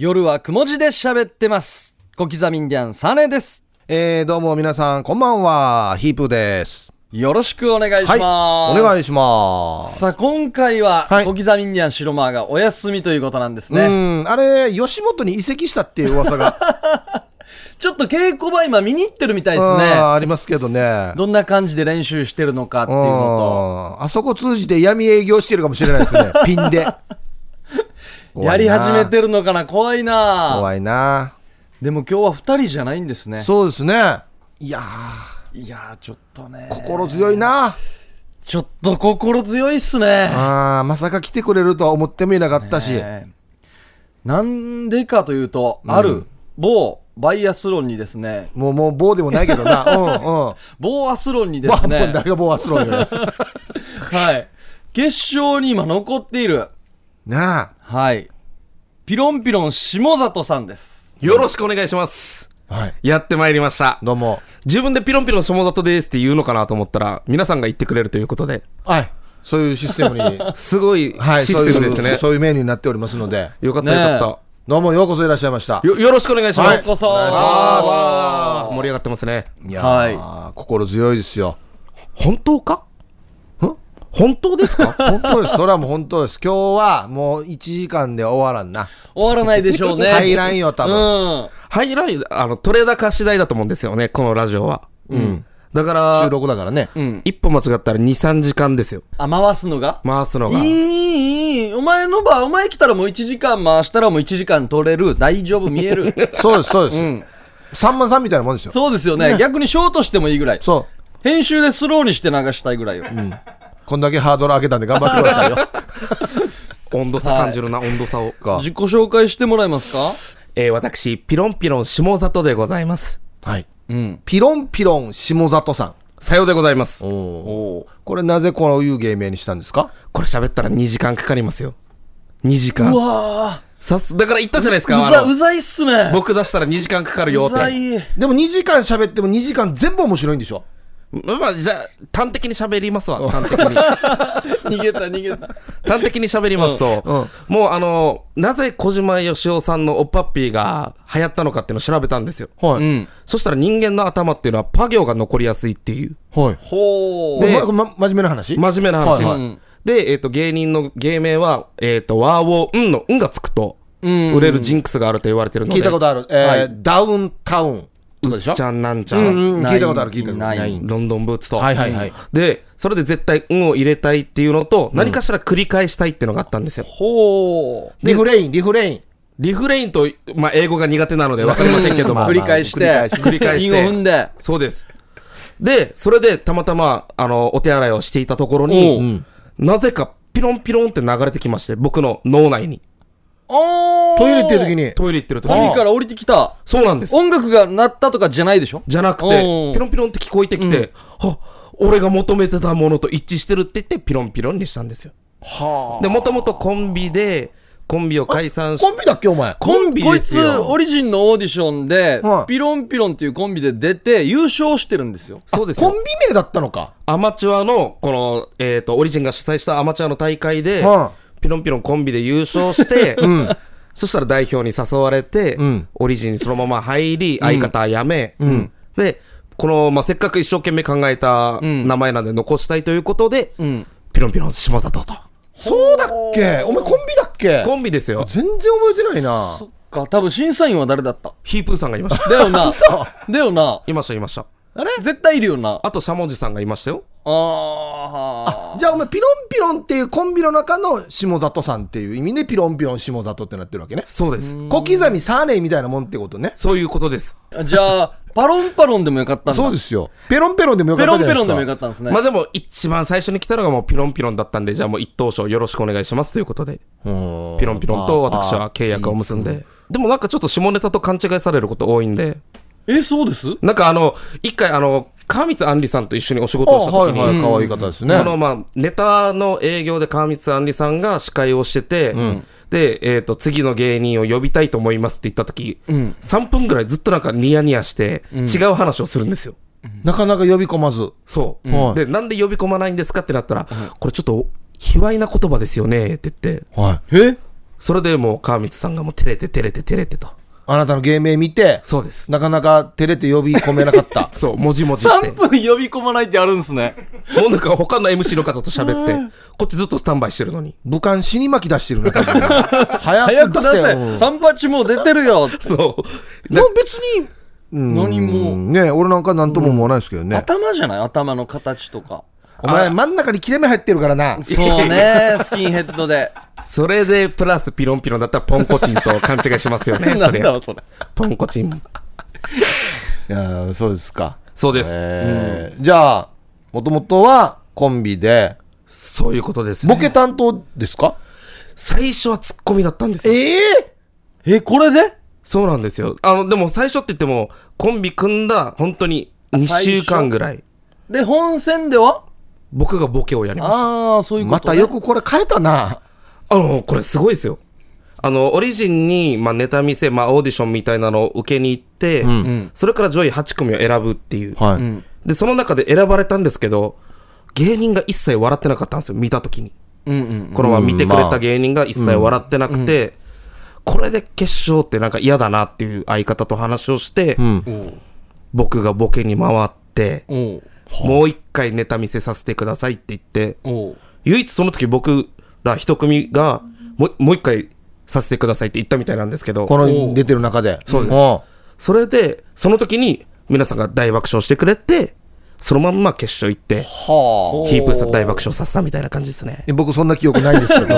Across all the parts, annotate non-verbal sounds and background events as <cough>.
夜はくも字で喋ってます。小刻みインディアンサネです。えー、どうも皆さん、こんばんは。ヒープーです。よろしくお願いします。はい。お願いします。さあ、今回は、はい小刻みインディアン白間がお休みということなんですね。うん、あれ、吉本に移籍したっていう噂が、<laughs> ちょっと稽古場今見に行ってるみたいですね。ありますけどね。どんな感じで練習してるのかっていうのうんあそこ通じて闇営業してるかもしれないですね。<laughs> ピンで。と、やり始めてるのかな怖いな怖いな。でも今日は二人じゃないんですね。そうですね。いやいやー、ちょっとねー、。心強いな。ちょっと心強いっすね。あーまさか来てくれるとは思ってもいなかったし。ねなんでかというと、ある某バイアスロンにですね、もう、もう棒でもないけどな。<laughs> うんうん。某アスロンにでまあ、すね、<laughs> 誰が棒はするんよ。<laughs> はい、決勝に今残っている、なはい、ピロンピロン下里さんです。よろしくお願いします。あ。はい。やってまいりました。どうも。自分でピロンピロン下里ですって言うのかなと思ったら、皆さんが言ってくれるということで、はい。そういうシステムに。<laughs> すごいはい、システムですね。そういうそういうメニューになっておりますので、よかったねえよかっどうもようこそいらっしゃいましたた。。よ、よろしくお願いします。ようこそお願いしあー盛り上がってますね。いやー、は心強いですよ。本当か？ん本当ですか？本当です、それはもう本当です。今日はもう1時間で終わらんな。終わらないでしょうね。入らんよ、多分。うん。ハイライト、あの、取れ高次第だと思うんですよね、このラジオは。うん。だか収ら、録だからね。うん。一歩間違ったら2、3時間ですよ。あ、回すのが？回すのが。いい、いい、お前の場、お前来たらもう1時間回したらもう1時間取れる。大丈夫、見える。<laughs> そうです、そうです。うん。さんまさんみたいなもんですよ。そうですよね。逆にショートしてもいいぐらい。そ編集でスローにして流したいぐらいよ。う。こんだけハードル上げたんで頑張ってくださいよ。<laughs> 温度差感じるな、温度差を。か自己紹介してもらえますか？えー私、ピロンピロン下里でございます。はい。うん。ピロンピロン下里さん。さようでございます。おおこれなぜこういう芸名にしたんですか？これ喋ったら2時間かかりますよ。2時間。うわさす、だから言ったじゃないですーか。うざ、うざいっすね。僕出したら2時間かかるよって。うざい。でも2時間喋っても2時間全部面白いんでしょ？まあ、じゃあ、端的に喋りますわ。端的に。<laughs> 逃げた、逃げた。端的に喋りますと、うんもうあの、なぜ小島よしおさんのおっぱっぴーが流行ったのかっていうのを調べたんですよ。はい。うん。そしたら人間の頭っていうのはパ行が残りやすいっていう、はい。ほう。でまま真面目な話？真面目な話です。はいはいで、えっ、と、芸人の芸名は、えっ、と、ワーオー、んの、んがつくと、うん売れるジンクスがあると言われてるので。聞いたことある。えーはいダウンタウンちゃんなんちゃん。うんうん、聞いたことある、聞いたことある。ないロンドンブーツと。はいはいはい。で、それで絶対、韻を入れたいっていうのと、何かしら繰り返したいっていうのがあったんですよ。ほう。リフレイン、リフレイン。リフレインと、まあ、英語が苦手なので分かりませんけども。ま <laughs> あ繰り返して、<laughs> 繰り返して踏んで。そうです。で、それでたまたま、あの、お手洗いをしていたところに、なぜかピロンピロンって流れてきまして、僕の脳内に。あートイレ行ってる時に。トイレ行ってる時に。海から降りてきた。そうなんです。音楽が鳴ったとかじゃないでしょ？じゃなくおてう、ピロンピロンって聞こえてきて、は俺が求めてたものと一致してるって言って、ピロンピロンにしたんですよ。はで、もともとコンビで、コンビを解散しコンビだっけ、お前？コンビこいつ。オリジンのオーディションで、はいピロンピロンっていうコンビで出て、優勝してるんですよ。そうですよコンビ。名だったのか。アマチュアの、この、えっ、と、オリジンが主催したアマチュアの大会で、はピロンピロンコンビで優勝して、<laughs> そしたら代表に誘われて、んオリジンにそのまま入り、相方辞め、で、この、まあ、せっかく一生懸命考えたん名前なんで残したいということで、うん。ピロンピロン下里と。そうだっけ？お前コンビだっけ？コンビですよ。全然覚えてないな。そっか、多分審査員は誰だった？ヒープーさんがいました。だよな。嘘だよな。いました、いました。あれ？絶対いるよな。あと、しゃもじさんがいましたよ。あー。じゃあお前ピロンピロンっていうコンビの中の下里さんっていう意味でピロンピロン下里ってなってるわけね。そうです。小刻みサーネイみたいなもんってことね。そういうことです。じゃあ、パロンパロンでもよかったんだ。そうですよ。ペロンペロンでもよかペロンったじゃないですか？ペロンでもよかったんですね。まあでも、一番最初に来たのがもうピロンピロンだったんで、じゃあもう一等賞よろしくお願いしますということで、うんピロンピロンと私は契約を結んで。でもなんかちょっと下ネタと勘違いされること多いんで、え、そうです？なんかあの、一回あの、川光杏里さんと一緒にお仕事をした時に、あはいはい、可愛い方ですね。このまあネタの営業で川光杏里さんが司会をしてて、で、えっ、と、次の芸人を呼びたいと思いますって言った時、ん。3分ぐらいずっとなんかニヤニヤして、違う話をするんですよ。なかなか呼び込まず。そう、はい。で、なんで呼び込まないんですかってなったら、これちょっと、卑猥な言葉ですよねって言って、はえ？それでもう川光さんがもう照れて照れて照れてとあなたの芸名見て、そうですなかなか照れて呼び込めなかった。<laughs> そうもじもじして3分呼び込まないってあるんすね。もうなんか他の MC の方と喋ってこっちずっとスタンバイしてるのに武漢死に巻き出してるな、多分 <laughs> 早早く出せ。うん三八もう出てるよ。そうでも別に、うん何もね俺なんかなんとも思わないですけどね。頭じゃない？頭の形とか。お前真ん中に切れ目入ってるからな。そうね、<laughs> スキンヘッドで。それでプラスピロンピロンだったらポンコチンと勘違いしますよね <laughs> なそれそれ。ポンコチン。いやーそうですか。そうです、えー。じゃあ、もともとはコンビで、そういうことですね。ボケ担当ですか？最初はツッコミだったんですよ。えええ、これで？そうなんですよ。あのでも最初って言ってもコンビ組んだ本当に2週間ぐらい。で、本戦では？僕がボケをやりましたああ、そういうこと、ね。またよくこれ変えたな。あのこれすごいですよあのオリジンに、まあ、ネタ見せ、まあ、オーディションみたいなのを受けに行って、んそれから上位8組を選ぶっていう、はい。うん。でその中で選ばれたんですけど芸人が一切笑ってなかったんですよ見た時にうんうん。このまま見てくれた芸人が一切笑ってなくて、これで決勝ってなんか嫌だなっていう相方と話をして、うん。僕がボケに回って、もう一回ネタ見せさせてくださいって言って、唯一その時僕ら一組がもうもう一回させてくださいって言ったみたいなんですけど、この出てる中で。そうですんそれで、その時に皆さんが大爆笑してくれて、そのまんま決勝行って、はヒープーさん大爆笑させたみたいな感じですね。あ。僕そんな記憶ないんですけど。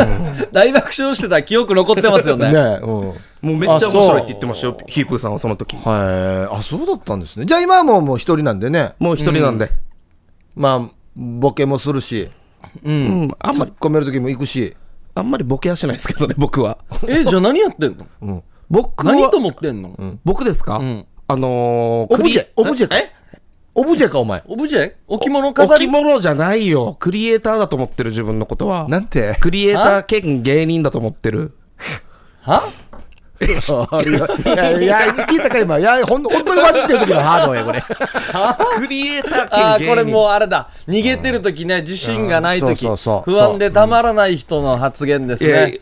大爆笑してた記憶残ってますよね。ねうん。もうめっちゃ面白いって言ってましたよ、ヒープーさんはその時。はい。あ、そうだったんですね。じゃあ今はもうもう一人なんでね。もう一人なんで。まあ、ボケもするし、うん、あんまり、込める時も行くし。あんまりボケはしないですけどね、僕は。え、じゃあ何やってんの？僕は、何と思ってんの、僕ですか、んあのー、オブジェ、オブジェか？え？オブジェか、お前。オブジェ？置物飾り？置物じゃないよ。クリエイターだと思ってる自分のことは。なんて？クリエイター兼芸人だと思ってる。いやいや、聞いたか今。いや、ほん本当に混じってる時のハードや、これ。クリエイタああ、ー兼芸人。これもうあれだ。逃げてる時ね、自信がない時、そうそうそう不安でたまらない人の発言ですいやね。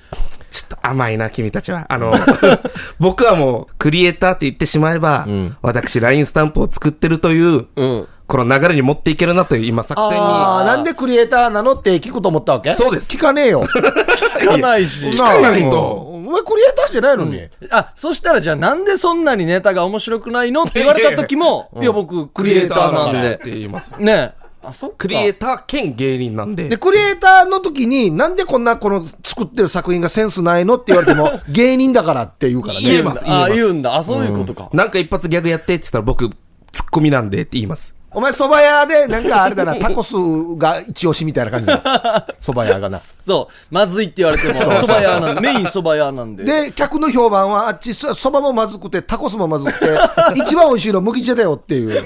ちょっと甘いな、君たちは。あの、<laughs> 僕はもう、クリエイターって言ってしまえば、私、LINE スタンプを作ってるという、うん。この流れに持っていけるなという、今、作戦に。ああ、なんでクリエイターなのって聞くと思ったわけ？そうです聞かねえよ。<laughs> 聞かないし。聞かないとうんお前クリエイターしてないのに。あ、そしたらじゃあなんでそんなにネタが面白くないの？って言われた時も、いや僕クリエイターなんで。って言います。ねえ。あ、そ。クリエイター兼芸人なんで。で、クリエイターの時に、なんでこんなこの作ってる作品がセンスないのって言われても、<laughs> 芸人だからって言うからね。言えますあ、言うんだ。あ、そういうことか。なんか一発ギャグやってって言ったら僕、ツッコミなんでって言います。お前、蕎麦屋で、なんかあれだな、<laughs> タコスが一押しみたいな感じだ。<laughs> 蕎麦屋がな。そう。まずいって言われても、蕎麦屋なんで、メイン蕎麦屋なんで。で、客の評判は、あっち、そ蕎麦もまずくて、タコスもまずくて、<laughs> 一番美味しいの麦茶だよっていう。で、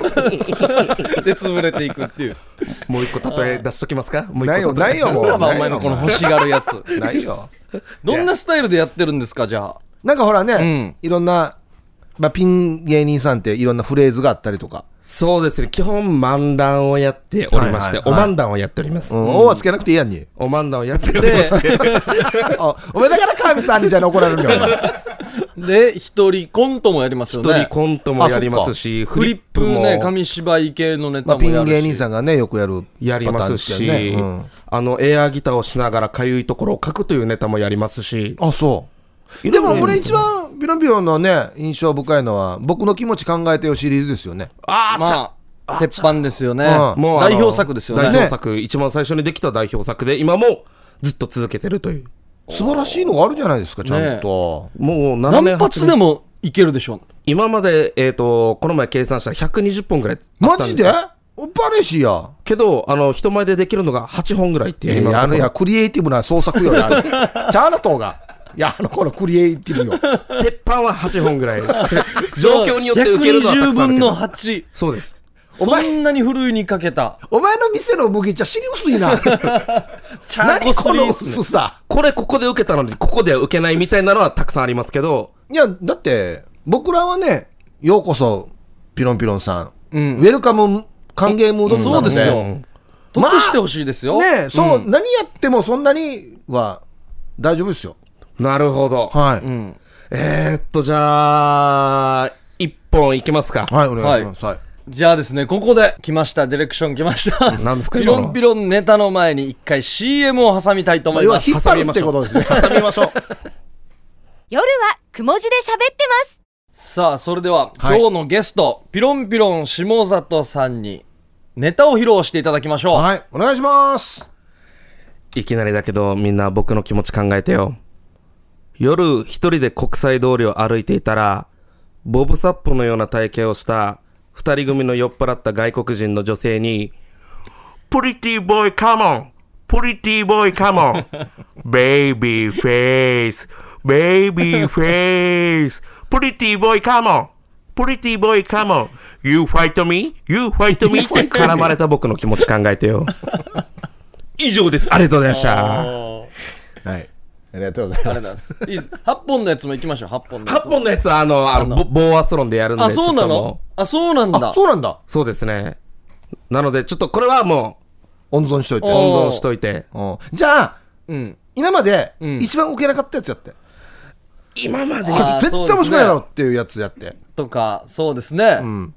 潰れていくっていう。もう一個例え出しときますか？もう一個ないよ、ないよ、もう。お前のこの欲しがるやつ。ないよ。どんなスタイルでやってるんですか、じゃあ。なんかほらね、うんいろんな、まあ、ピン芸人さんっていろんなフレーズがあったりとか、そうですね。基本漫談をやっておりまして、はいはいはいお漫談をやっております。うん、おはつけなくていいやんに。お漫談をやっておりまで、して。<laughs> あお前だから川光さんにじゃあ怒られるよ、お前。で、一人コントもやりますよね。一人コントもやりますし、フリップもね、紙芝居系のネまあ、ピンタもやるし。芸人さんがね、よくやるやりますパターンし、ですよねうんあの、エアギターをしながらかゆいところを書くというネタもやりますし。あ、そう。でも俺一番ピロンピロンのね、印象深いのは、僕の気持ち考えてよシリーズですよね。あーちゃまあ、鉄板ですよね。うんもう代表作ですよね。代表作、一番最初にできた代表作で、今もずっと続けてるという。素晴らしいのがあるじゃないですか、ちゃんと。もう7年何発でもいけるでしょ。今まで、えっ、と、この前計算したら120本ぐらいあマジでったんですよ。おっぱれしや。けど、あの、人前でできるのが8本ぐらいっていう。いやいや、あの、いや、クリエイティブな創作よりある。<laughs> ちゃうなとうが。いや、あの頃クリエイティブよ。ろ <laughs> 鉄板は8本ぐらい。<laughs> 状況によって受けるのはたくさんあ120るけど分の8。そうです。そんなにふるいにかけた。お前の店の麦茶、尻薄いな。<laughs> チャー何コスこのリースね薄さ。これここで受けたのに、ここでは受けないみたいなのはたくさんありますけど、いや、だって、僕らはね、ようこそ、ピロンピロンさん。うんウェルカム、歓迎ムードな。そうですよね得してほしいですよ。え、そう、何やってもそんなには大丈夫ですよ。なるほど。はい。うん。えー、っと、じゃあ、一本いきますか。はい、お願いします。はい。じゃあですね、ここで来ました、ディレクション来ました。何ですかピロンピロンネタの前に一回 CM を挟みたいと思います。引っ張るってことですね。挟みましょう。<laughs> 夜はくも字で喋ってます。さあ、それでは、はい今日のゲスト、ピロンピロン下里さんにネタを披露していただきましょう。はい、お願いします。いきなりだけど、みんな僕の気持ち考えてよ。夜一人で国際通りを歩いていたら、ボブサップのような体型をした二人組の酔っ払った外国人の女性に、 Pretty boy come on pretty boy come on baby face baby face pretty boy come on pretty boy come on !You fight me?You fight me? <laughs> って絡まれた僕の気持ち考えてよ。<laughs> 以上です。ありがとうございました。はいありがとうございま。ありがとうございますす。いいです。8本のやつも行きましょう、8本のや8つも。本のやつは、あの、あの、ボボーアスロンでやるんで。あ、そうなちょっとものあ、そうなんだあ、。そうなんだ。そうですね。なので、ちょっとこれはも温存しといて。う、お温存しといて。うんじゃあ、うん。今までうん一番受けなかったやつやって。今まで、あー絶対面白くないだろっていうやつやって。とか、そうですね。うん。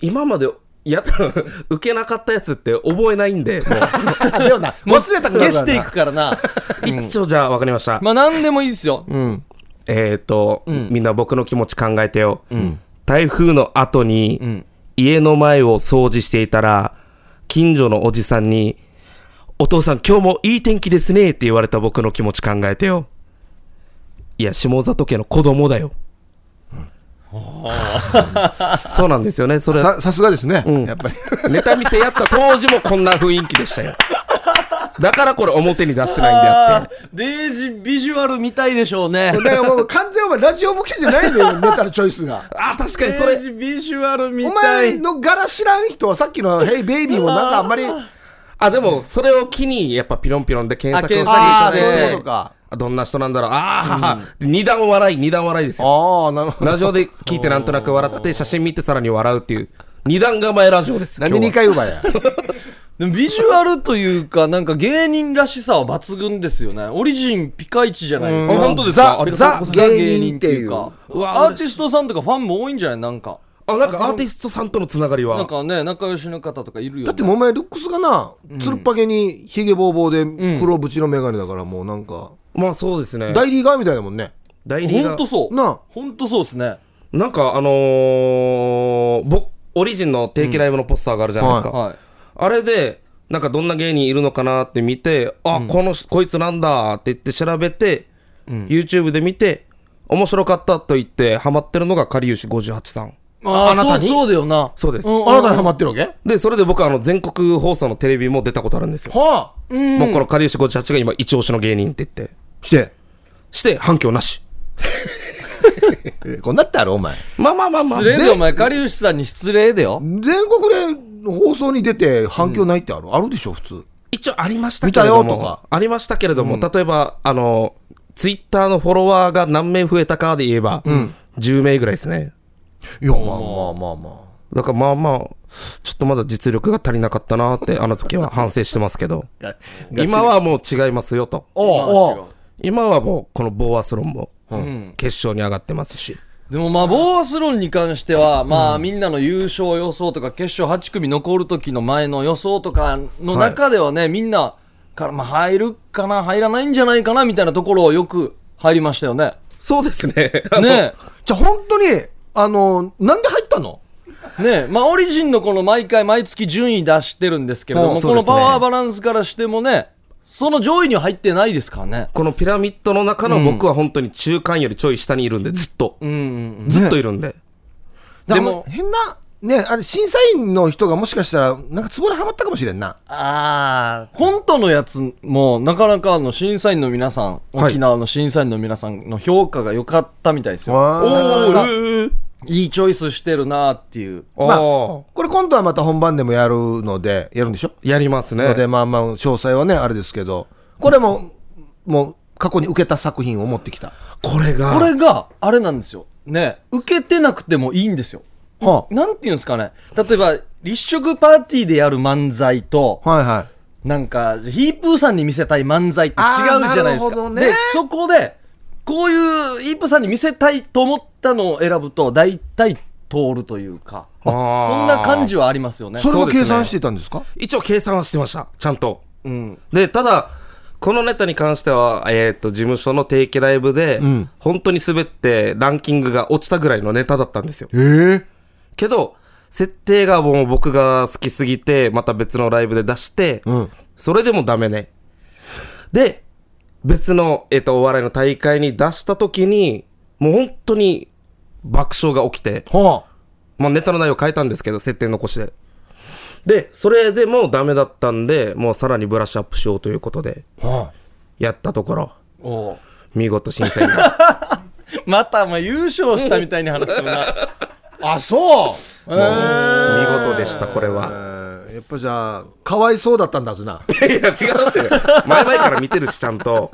今まで、やった、<laughs> 受けなかったやつって覚えないんで、もう、<laughs> あ、でもな、忘れた消していくからな。一応じゃあ分かりました。まあ、なんでもいいですよ。うん。えっと、んみんな僕の気持ち考えてよ。台風の後に、ん家の前を掃除していたら、近所のおじさんに、お父さん今日もいい天気ですねって言われた僕の気持ち考えてよ。いや、下里家の子供だよ。<laughs> そうなんですよね。それ、さ、さすがですね。んやっぱり。ネタ見せやった当時もこんな雰囲気でしたよ。<laughs> だからこれ表に出してないんであって。デイジビジュアル見たいでしょうね。だからもう完全お前ラジオ向きじゃないんだよ、<laughs> ネタのチョイスが。あ、確かにそデイれ。ジビジュアル見おたい。前の柄知らん人はさっきの「ヘイベイビー」もなんかあんまりあ、でも、それを機に、やっぱピロンピロンで検索をしていただいてそういうこと、かどんな人なんだろう。ああ、二段笑い、二段笑いですよ。ああなるほどラジオで聞いてなんとなく笑って、写真見てさらに笑うっていう、二段構えラジオです。なんで2今日回奪いや？<laughs> でもビジュアルというか、なんか芸人らしさは抜群ですよね。オリジンピカイチじゃないですか。あ本当ですか？ありがとうございますザ芸人っていうか。うわアーティストさんとかファンも多いんじゃない？なんか。あ、なんかアーティストさんとのつながりは。なんかね、仲良しの方とかいるよ、ね。だってお前ルックスがなつるっぱげにひげぼうぼうで黒縁の眼鏡だからもうなんかまあそうですね。大リーガーみたいだもんね代理がほんとそう。なあほんとそうですね。なんかあのー、ぼオリジンの定期ライブのポスターがあるじゃないですか。はい。あれで、なんかどんな芸人いるのかなって見て、あ、この人、こいつなんだって言って調べて、YouTube で見て、面白かったと言って、ハマってるのがかりゆし58さん。ああなたに？そうそうだよな。そうです。うんあなたにハマってるわけ？で、それで僕、あの、全国放送のテレビも出たことあるんですよ。はあもうこのかりゆし58が今、一押しの芸人って言って、してして、反響なし。え <laughs> こんなってあるお前まあまあまあまあ失。礼だよ、お前。かりゆしさんに失礼だよ。全国で放送に出て反響ないってある、あるでしょ普通一応ありましたけれども見たよとか、ありましたけれども、例えば、あの、ツイッターのフォロワーが何名増えたかで言えば、10名ぐらいですね。いやま。あまあまあまあ。だからまあまあ、ちょっとまだ実力が足りなかったなって、あの時は反省してますけど、今はもう違いますよと。今は。もう、このボーアスロンも、ん。決勝に上がってますし。でもまあ、ボーアスロンに関しては、まあ、みんなの優勝予想とか、決勝8組残る時の前の予想とかの中ではね、みんなから、まあ、入るかな、入らないんじゃないかな、みたいなところをよく入りましたよね。そうですね。ねじゃあ本当にあのなんで入ったの？ねまあ、オリジンのこの毎回、毎月順位出してるんですけれども、ねのパワーバランスからしてもね、その上位には入ってないですからね。このピラミッドの中の僕は本当に中間よりちょい下にいるんで、ずっと。うんうんずっといるんで。ででもも変なねあれ審査員の人がもしかしたらなんかツボにはまったかもしれんなああ、コントのやつも、なかなかあの審査員の皆さん、はい沖縄の審査員の皆さんの評価が良かったみたいですよ。おなかなかーいいチョイスしてるなっていう。まあおこれ今度はまた本番でもやるのでやるんでしょ？ーやりますね。のでまあまあ詳細はねあれですけどこれももう過去に受けた作品を持ってきたこれが、これが、あれなんですよ。ね、受けてなくてもいいんですよ。はなんていうんですかね。例えば、立食パーティーでやる漫才と、はいはい。なんか、ヒープーさんに見せたい漫才って違うじゃないですか。ね。で、そこで、こういうイープさんに見せたいと思ったのを選ぶと大体通るというか。あー。そんな感じはありますよね。それも計算してたんですか？一応計算はしてました。ちゃんと。うん。でただこのネタに関しては、えー、と事務所の定期ライブで、ん。本当に滑ってランキングが落ちたぐらいのネタだったんですよ。ええけど設定がもう僕が好きすぎてまた別のライブで出して、うん。それでもダメね。で別の、えー、とお笑いの大会に出した時にもう本当に爆笑が起きてはまあ、ネタの内容変えたんですけど、設定残して。で、それでもダメだったんで、もうさらにブラッシュアップしようということで、あ。はやったところ、見事審査員が。またまあ優勝したみたいに話するなああそう。え見事でした、これは。えやっぱじゃあかわいそうだったんだずな。いや、違うって。前々から見てるし、ちゃんと。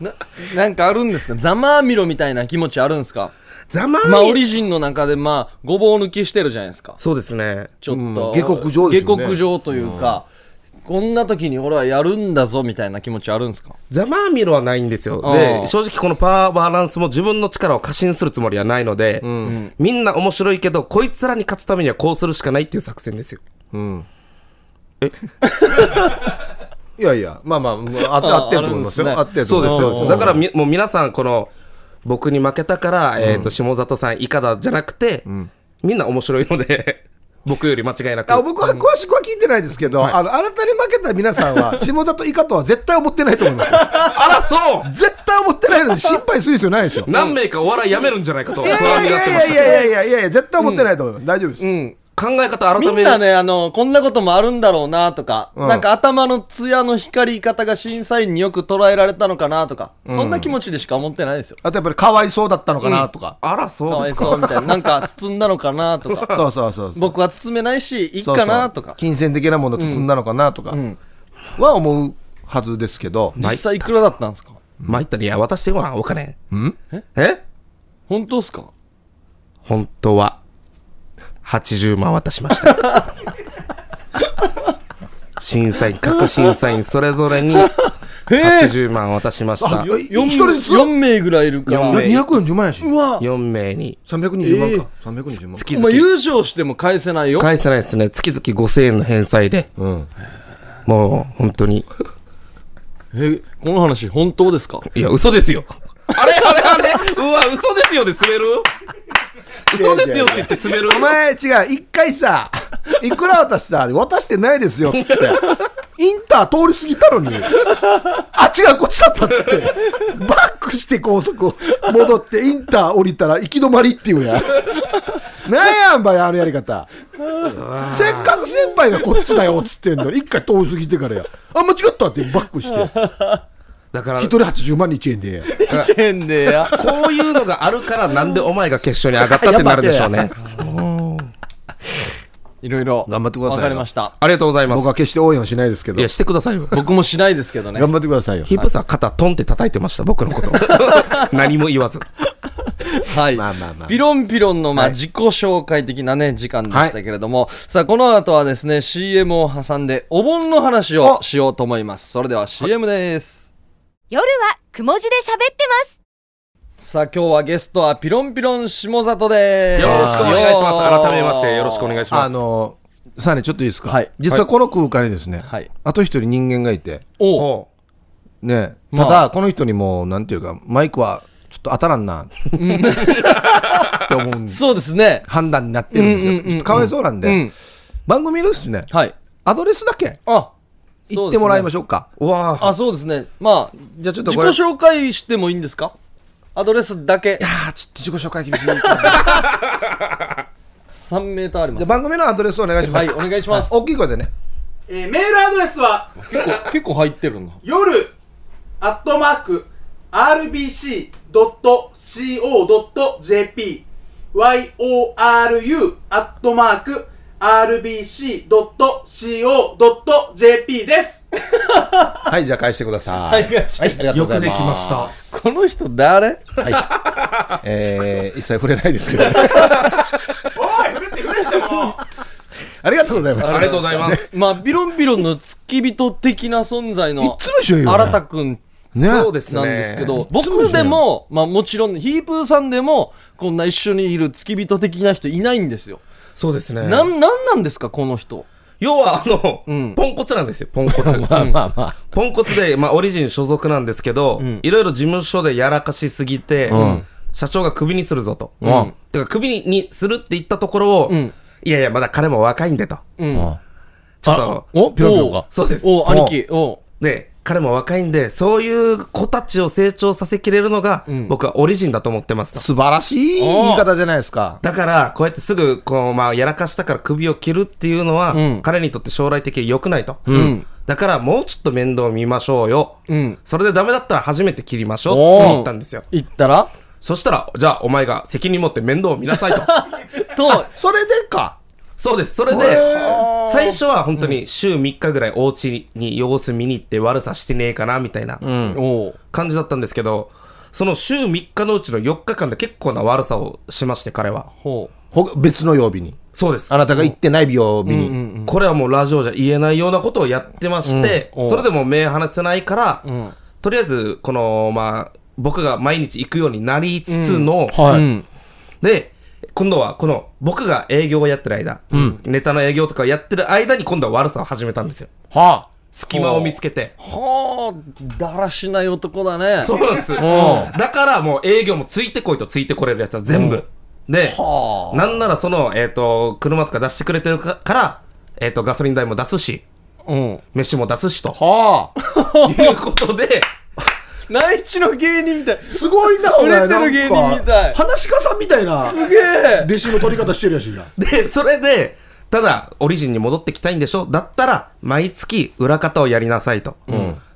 ななんかあるんですか？ざまあみろみたいな気持ちあるんですか？ざまみまあオリジンの中でまあごぼう抜きしてるじゃないですか。そうですね。ちょっと、うん下克上ですよね。下克上というか、こんな時に俺はやるんだぞみたいな気持ちあるんですか？ざまあみろはないんですよ。あで、ー正直このパワーバランスも自分の力を過信するつもりはないので、みんな面白いけど、こいつらに勝つためにはこうするしかないっていう作戦ですよ。うん。え？いやいやまあまあもうあ <laughs> 合ってると思いますよ。あ合ってるとそうです、思いますそうです。だからみ、もう皆さん、この、僕に負けたから、えっ、と、下里さん以下だじゃなくて、みんな面白いので、僕より間違いなく。あ僕は詳しくは聞いてないですけど、あのあなたに負けた皆さんは <laughs> 下里以下とは絶対思ってないと思いますよ。<laughs> あら、そう。絶対思ってないのに心配する必要ないですよ。何名かお笑いやめるんじゃないかと不安になってました。いやいやいやいやいや絶対思ってないと思います、大丈夫です、うん考え方改めみんなねあのこんなこともあるんだろうなとか、うん。なんか頭の艶の光り方が審査員によく捉えられたのかなとか、そんな気持ちでしか思ってないですよ。あとやっぱりかわいそうだったのかなとか、あら、かわいそう。ですか。そうみたいな。なんか包んだのかなとか。<laughs> そうそうそうそう。僕は包めないしいいそうそう。かなとか金銭的なもの包んだのかなとか。ん。は思うはずですけど、実際いくらだったんですか？参ったに、いや、渡してはお金。ん？え？本当ですか？本当は、80万渡しました。<laughs> 審査員、各審査員それぞれに80万渡しましたあ。いや4一人ずつ？4名ぐらいいるから四名いや240万やしうわ4名に。320万か、320万月お前々。優勝しても返せないよ返せないですね。月々5000円の返済で。うんもう、本当に。えこの話本当ですか？いや、嘘ですよ。あれあれあれ？うわ、嘘ですよで滑る？<laughs> 嘘ですよって言って滑るお前違う。一回さいくら渡した？渡してないですよっつって。<laughs> インター通り過ぎたのに。あ違うこっちだったっつって。バックして高速戻ってインター降りたら行き止まりっていうやなんやんばいあのやり方。せっかく先輩がこっちだよっつってんのに一回通り過ぎてからや。あ間違ったってバックしてだから一、人80万に1円で。チェンでやこういうのがあるから、なんでお前が決勝に上がったってなるでしょうね。いろいろ頑張ってくださいよ。わかりました。ありがとうございます。僕は決して応援はしないですけど。いや、してくださいよ。僕もしないですけどね。頑張ってくださいよ。ヒップさん、肩トンって叩いてました、僕のこと。<laughs> 何も言わず。はい、まあまあまあ。ピロンピロンの、まあはい。自己紹介的なね時間でしたけれども、さあこの後はですね CM を挟んでお盆の話をお。しようと思います。それでは CM です夜はくも字で喋ってます。さあ今日はゲストはピロンピロン下里です。よろしくお願いします。改めまして、よろしくお願いします。あのさあねちょっといいですか、はい。実はこの空間にですね、はい。あと一人人間がいて。おねまあ。ただこの人にもなんていうかマイクはちょっと当たらんな。<laughs> って思うそうですね。判断になってるんですよ、うんうんうんうん。ちょっとかわいそうなんで、うん。番組のですねはい。アドレスだけ。あ言ってもらいまししょうか。ううわあ。あそうですね。まあじゃあちょっとこれ。自己紹介してもいいんですか？アドレスだけ。あーちょっと自己紹介厳しい。じゃ3メーターあります。あ番組のアドレスお願いします、はいお願いします。大きい声でね。えーメールアドレスは結構結構入ってるな。夜アットマーク rbc.co.jp yoru アットマーク rbc.co.jp です。<laughs> はいじゃあ返してください。はい返して。はい、ありがとうございます。よくできました。この人誰？はい。えー、一切触れないですけどね。おい触れて触れても。ありがとうございました。ありがとうございます。まあビロンビロンの付き人的な存在のいつも一緒よね。新田くんね。そうですね。なんですけど、いつも僕でも、まあもちろん、ヒープーさんでも、こんな一緒にいる付き人的な人いないんですよ。そうですねなん、なんなんですか、この人。要はあの、うんポンコツなんですよポンコツ <laughs> まあまあまあ。ポンコツで、まあ、オリジン所属なんですけど、いろいろ事務所でやらかしすぎて、ん社長がクビにするぞと。うんだからクビにするって言ったところを、うんいやいや、まだ彼も若いんでと。うん。ちょっと、おピロピロか。そうです。お兄貴、おで、彼も若いんで、そういう子たちを成長させきれるのが、ん僕はオリジンだと思ってますと。素晴らしい言い方じゃないですか。だから、こうやってすぐ、こう、まあ、やらかしたから首を切るっていうのは、うん彼にとって将来的に良くないと。んだから、もうちょっと面倒を見ましょうよ。うん。それでダメだったら初めて切りましょうって言ったんですよ。言ったら？そしたら、じゃあお前が責任持って面倒を見なさいと。<laughs> と、それでか。そうです。それで、最初は本当に週3日ぐらいお家に様子見に行って悪さしてねえかなみたいな感じだったんですけど、その週3日のうちの4日間で結構な悪さをしまして、彼は。ほほ別の曜日に。そうです。あなたが行ってない曜日う。うんうに。んこれはもうラジオじゃ言えないようなことをやってまして、うんおそれでも目離せないから、うん。とりあえず、この、まあ、僕が毎日行くようになりつつの、はい。うん。で、今度はこの僕が営業をやってる間、ネタの営業とかをやってる間に今度は悪さを始めたんですよ。は隙間を見つけて。はあ、だらしない男だね。そうなんです。だからもう営業もついてこいとついてこれるやつは全部。で、なんならその、えっ、と、車とか出してくれてるかから、えっ、と、ガソリン代も出すし、うん。飯も出すしと。あ。はあ。<laughs> いうことで、内地の芸人みたい。すごいな、売れてる芸人みたい話し家さんみたいな。すげえ弟子の取り方してるやしな。で、それで、ただ、オリジンに戻ってきたいんでしょ？だったら、毎月裏方をやりなさいと。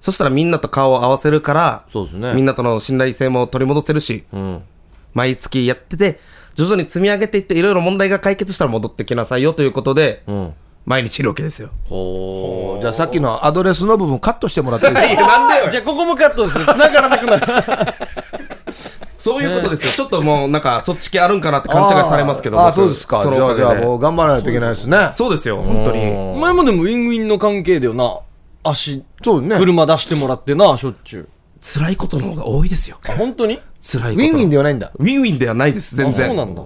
そしたらみんなと顔を合わせるから、そうですねみんなとの信頼性も取り戻せるし、毎月やってて、徐々に積み上げていって、いろいろ問題が解決したら戻ってきなさいよということで、毎日いるわけですよ。おじゃあさっきのアドレスの部分カットしてもらっていいですか？なんでよじゃあここもカットですね。繋がらなくなる。そういうことですよ。ちょっともう、なんか、そっち系あるんかなって勘違いされますけど。あそうですか。じゃあ、そのおかげでじゃあもう頑張らないといけないですね。そうですよ、本当に。お前もでもウィンウィンの関係だよな。足、そうね。ウ車出してもらってな、しょっちゅう。辛いことの方が多いですよ。あ、本当に辛いこと。ィンウィンではないんだ。ウィンウィンではないです、全あそう然。なんだ。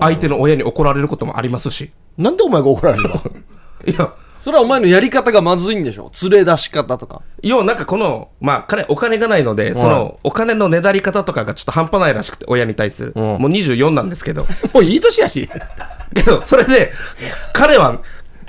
相手の親に怒られることもありますし。なんでお前が怒られるの？<laughs> いや、それはお前のやり方がまずいんでしょ？連れ出し方とか。要はなんかこの、まあ彼、お金がないので、その、お金のねだり方とかがちょっと半端ないらしくて、親に対する。もう24なんですけど。<laughs> もういい年やし。けど、それで、彼は、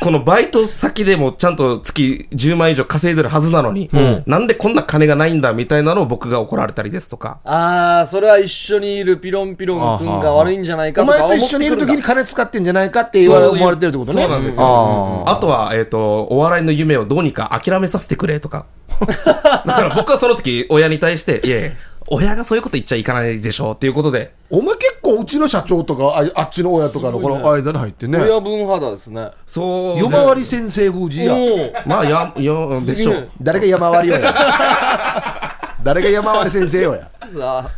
このバイト先でもちゃんと月10万以上稼いでるはずなのに、なんでこんな金がないんだみたいなのを僕が怒られたりですとか。あー、それは一緒にいるピロンピロン君が悪いんじゃないかおとか前と一緒にいる時に金使ってんじゃないかって言われ思われてるってことね。そうなんですよ。あとは、えっ、と、お笑いの夢をどうにか諦めさせてくれとか。<laughs> だから僕はその時、親に対して、いやいや、親がそういうこと言っちゃいかないでしょうっていうことで、お前結構うちの社長とかああっちの親とかのこの間に入ってね。親分肌ですね。そう。夜回り先生風じや。まあ、や、や、でしょう。誰が山回りよや。<laughs> 誰が山回り先生よや。さあ、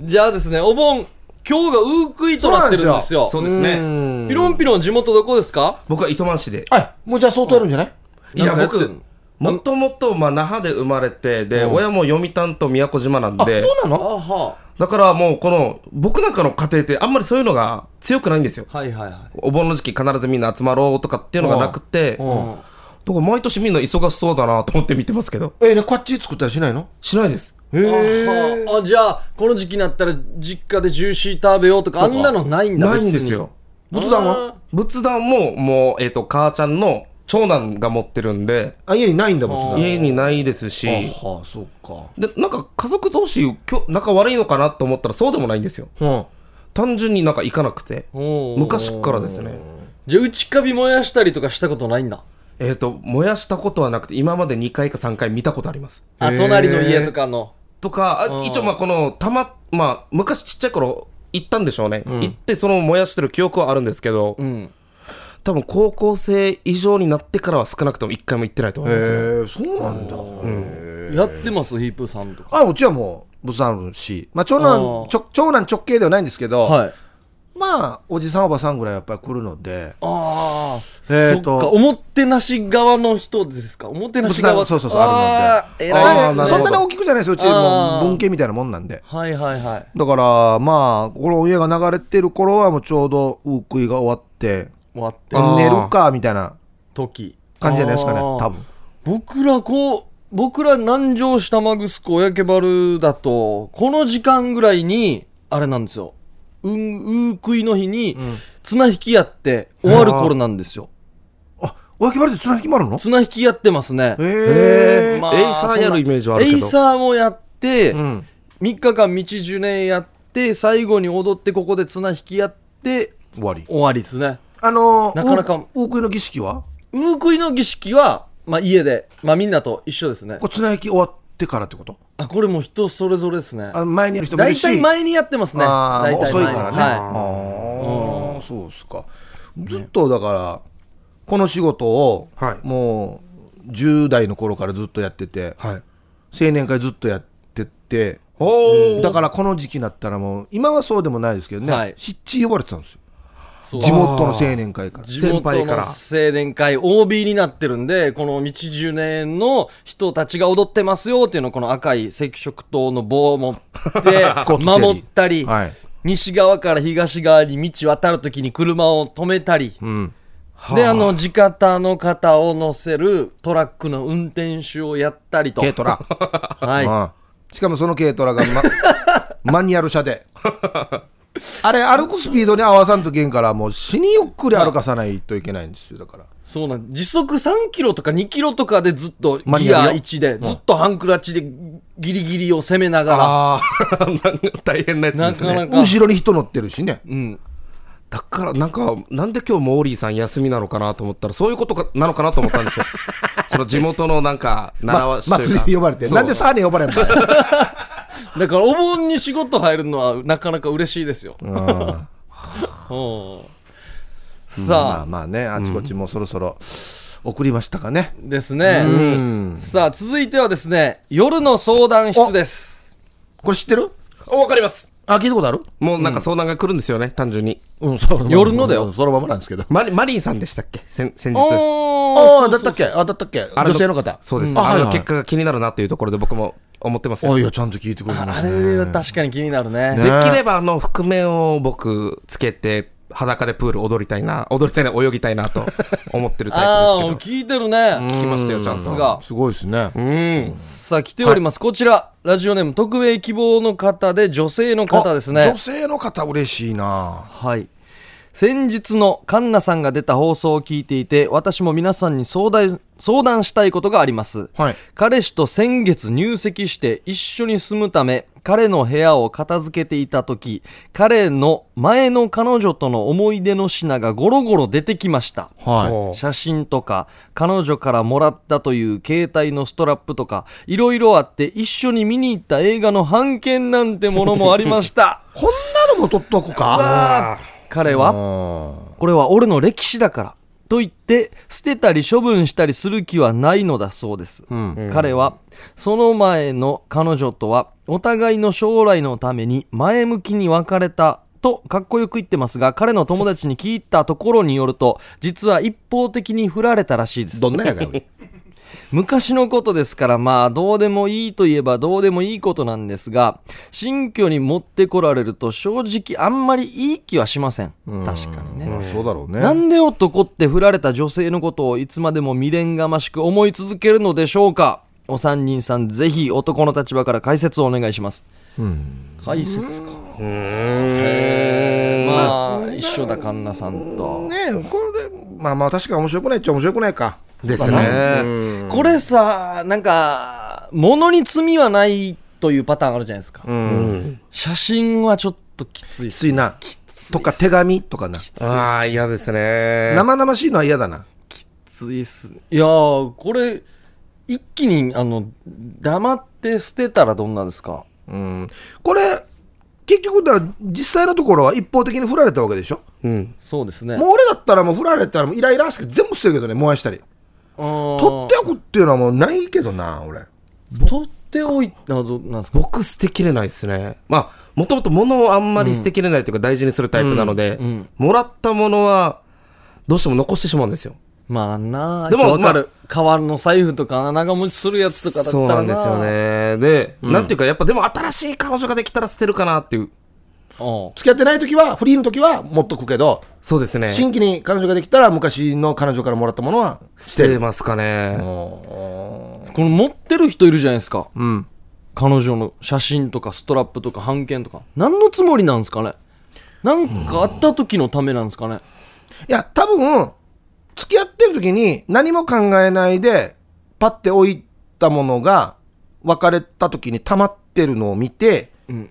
じゃあですね、お盆、今日がウークイとなってるんですよ。そうですね。ピロンピロン地元どこですか？僕は糸満市で。はい。もうじゃあ相当やるんじゃない？いや、僕、もともと、まあ、那覇で生まれて、で、親も読谷と宮古島なんあ、で、そうなあのは。だからもう、この、僕なんかの家庭って、あんまりそういうのが強くないんですよ。はいはいはい。お盆の時期必ずみんな集まろうとかっていうのがなくて、だうんから毎年みんな忙しそうだなと思って見てますけど、え、ね、こっち作ったりしないの？しないです。へえ。あはあじゃあこの時期になったら実家でジューシー食べようとかあんなのないんだないんですよ。仏壇は？仏壇も、もう、えっ、と、母ちゃんの長男が持ってるんで、あ、家にないんだ、仏壇。家にないですし、はあ、そうか。で、なんか家族同士、きょ仲悪いのかなと思ったらそうでもないんですよ。うん。単純になんか行かなくて、昔からですね。じゃあ内カビ燃やしたりとかしたことないんだえっ、と、燃やしたことはなくて、今まで2回か3回見たことあります。あ隣の家とかのとか、うんあ一応まあこの、たま、まあ、昔ちっちゃい頃、行ったんでしょうね。行って、その燃やしてる記憶はあるんですけど、うん多分高校生以上になってからは少なくとも1回も行ってないと思いますね。へえ、そうなんだ。やってます？ヒープーさんとかあ、うちはもう仏壇あるし、まあ長あ男、ーちょ長男直系ではないんですけど、はいままあおじさんおばさんぐらいやっぱり来るのでああ、えーとそっか、おもてなし側の人ですか？おもてなし側。そうそうそうあるので。偉あーいですね。そんなに大きくじゃないですようちあもーう文系みたいなもんなんではいはいはい。だからまあこの家が流れてる頃はもうちょうどウークイが終わって終わって。あー寝るかみたいな。時。感じじゃないですかねあー。多分。僕らこう、僕ら南城市玉城親家原だと、この時間ぐらいに、あれなんですよ。うん、うーくいの日に、綱引きやって終わる頃なんですよ。あおやきばれて綱引きもあるの？綱引きやってますね。へえまあエイサーやるイメージはあるけど。エイサーもやって、うん。3日間道ジュネやって、最後に踊って、ここで綱引きやって、終わり。終わりですね。あのーなかなかウウークイの儀式は？ウークイの儀式は、まあ家で、まあみんなと一緒ですね。こ。れ綱引き終わってからってこと？あ、これも人それぞれですね。あ前にやる人もいる大体前にやってますね。大体遅いからね、はああそうですか。ずっとだからこの仕事をはい。もう10代の頃からずっとやっててはい。青年会ずっとやってておだからこの時期になったらもう今はそうでもないですけどね、はい。湿地呼ばれてたんですよ地元の青年会から。地元の先輩から。青年会 OB になってるんでこの道10年の人たちが踊ってますよっていうのをこの赤い赤色灯の棒を持って <laughs> 守ったり、はい。西側から東側に道渡るときに車を止めたり、うん。であ。の地方の方を乗せるトラックの運転手をやったりと。軽トラ、<laughs> はい、うん。しかもその軽トラが、ま、<laughs> マニュアル車で <laughs> あれ歩くスピードに合わさんといけんからもう死にゆっくり歩かさないといけないんですよ。だから。そうなん時速3キロとか2キロとかでずっとギア1でずっとハンクラッチでギリギリを攻めながら。ああ <laughs> 大変なやつですね。なかなか。後ろに人乗ってるしね。うん。だからなんかなんで今日モーリーさん休みなのかなと思ったらそういうことかなのかなと思ったんですよ。<laughs> その地元のなんか習まわしというか。祭りに呼ばれて。そうなんでサーに呼ばれんのだからお盆に仕事入るのはなかなか嬉しいですよ。うん。<laughs> さあ、あまあねあちこちもうそろそろ送りましたかね。ですね、うん。さあ続いてはですね夜の相談室です。これ知ってる？おわかります。あ聞いたことある？もうなんか相談が来るんですよね、単純に。うんそう。夜のだよ。そのままなんですけど。マリマリンさんでしたっけ？先先日ああだったっけ？あだったっけ？女性の方。そうです、あはいはい。あの結果が気になるなっていうところで僕も思ってますよ。あいやちゃんと聞いてくれてまあすね。れは確かに気になるね。ね。できればあの覆面を僕つけて裸でプール踊りたいな踊りたいな泳ぎたいなと思ってるタああイプです <laughs> 聞いてるね。聞きましたよちゃんと。さすが。すごいですね。うん。さあ来ております、こちらラジオネーム匿名希望の方で女性の方ですね。女性の方嬉しいな。はい。先日のカンナさんが出た放送を聞いていて、私も皆さんに相談相談したいことがあります。はい。彼氏と先月入籍して一緒に住むため、彼の部屋を片付けていた時、彼の前の彼女との思い出の品がゴロゴロ出てきました。は写真とか彼女からもらったという携帯のストラップとかいろいろあって一緒に見に行った映画の半券なんてものもありました。い <laughs> こんなのも取っとくか彼はあこれは俺の歴史だからと言って捨てたり処分したりする気はないのだそうです、ん。彼はその前の彼女とはお互いの将来のために前向きに別れたとかっこよく言ってますが彼の友達に聞いたところによると実は一方的に振られたらしいです。どんなやがよ昔のことですからまあどうでもいいといえばどうでもいいことなんですが新居に持ってこられると正直あんまりいい気はしません。確かにね、まあそうだろうね。なんで男って振られた女性のことをいつまでも未練がましく思い続けるのでしょうか？お三人さんぜひ男の立場から解説をお願いします。解説か。へえまあ一緒だカンナさんと。ねえこれまあまあ確かに面白くないっちゃ面白くないかですね。これさなんか物に罪はないというパターンあるじゃないですか、うん。写真はちょっときついきついなとか手紙とかな。ああ嫌ですね。生々しいのは嫌だな。きついっす。いやーこれ一気にあの黙って捨てたらどんなですか？うん。これ結局だ実際のところは一方的に振られたわけでしょ？うん。そうですね。もう俺だったらもう振られたらもうイライラして全部捨てるけどね燃やしたり取取っておくっていうのはもうないけどな俺。取っっておいてあどうなんですか？僕捨てきれないですね。まあもともと物をあんまり捨てきれないというか大事にするタイプなので、うんうん。もらったものはどうしても残してしまうんですよ。まあなあでも分かる、革の財布とか長持ちするやつとかだったそうらなんですよね。で、なんていうかやっぱでも新しい彼女ができたら捨てるかなっていううん付き合ってない時はフリーの時は持っとくけどそうですね。新規に彼女ができたら昔の彼女からもらったものは捨てますかね。この持ってる人いるじゃないですか。うん。彼女の写真とかストラップとか半券とか。何のつもりなんですかね。なんかあった時のためなんですかね。いや多分付き合ってる時に何も考えないでパッて置いたものが別れた時に溜まってるのを見て、ん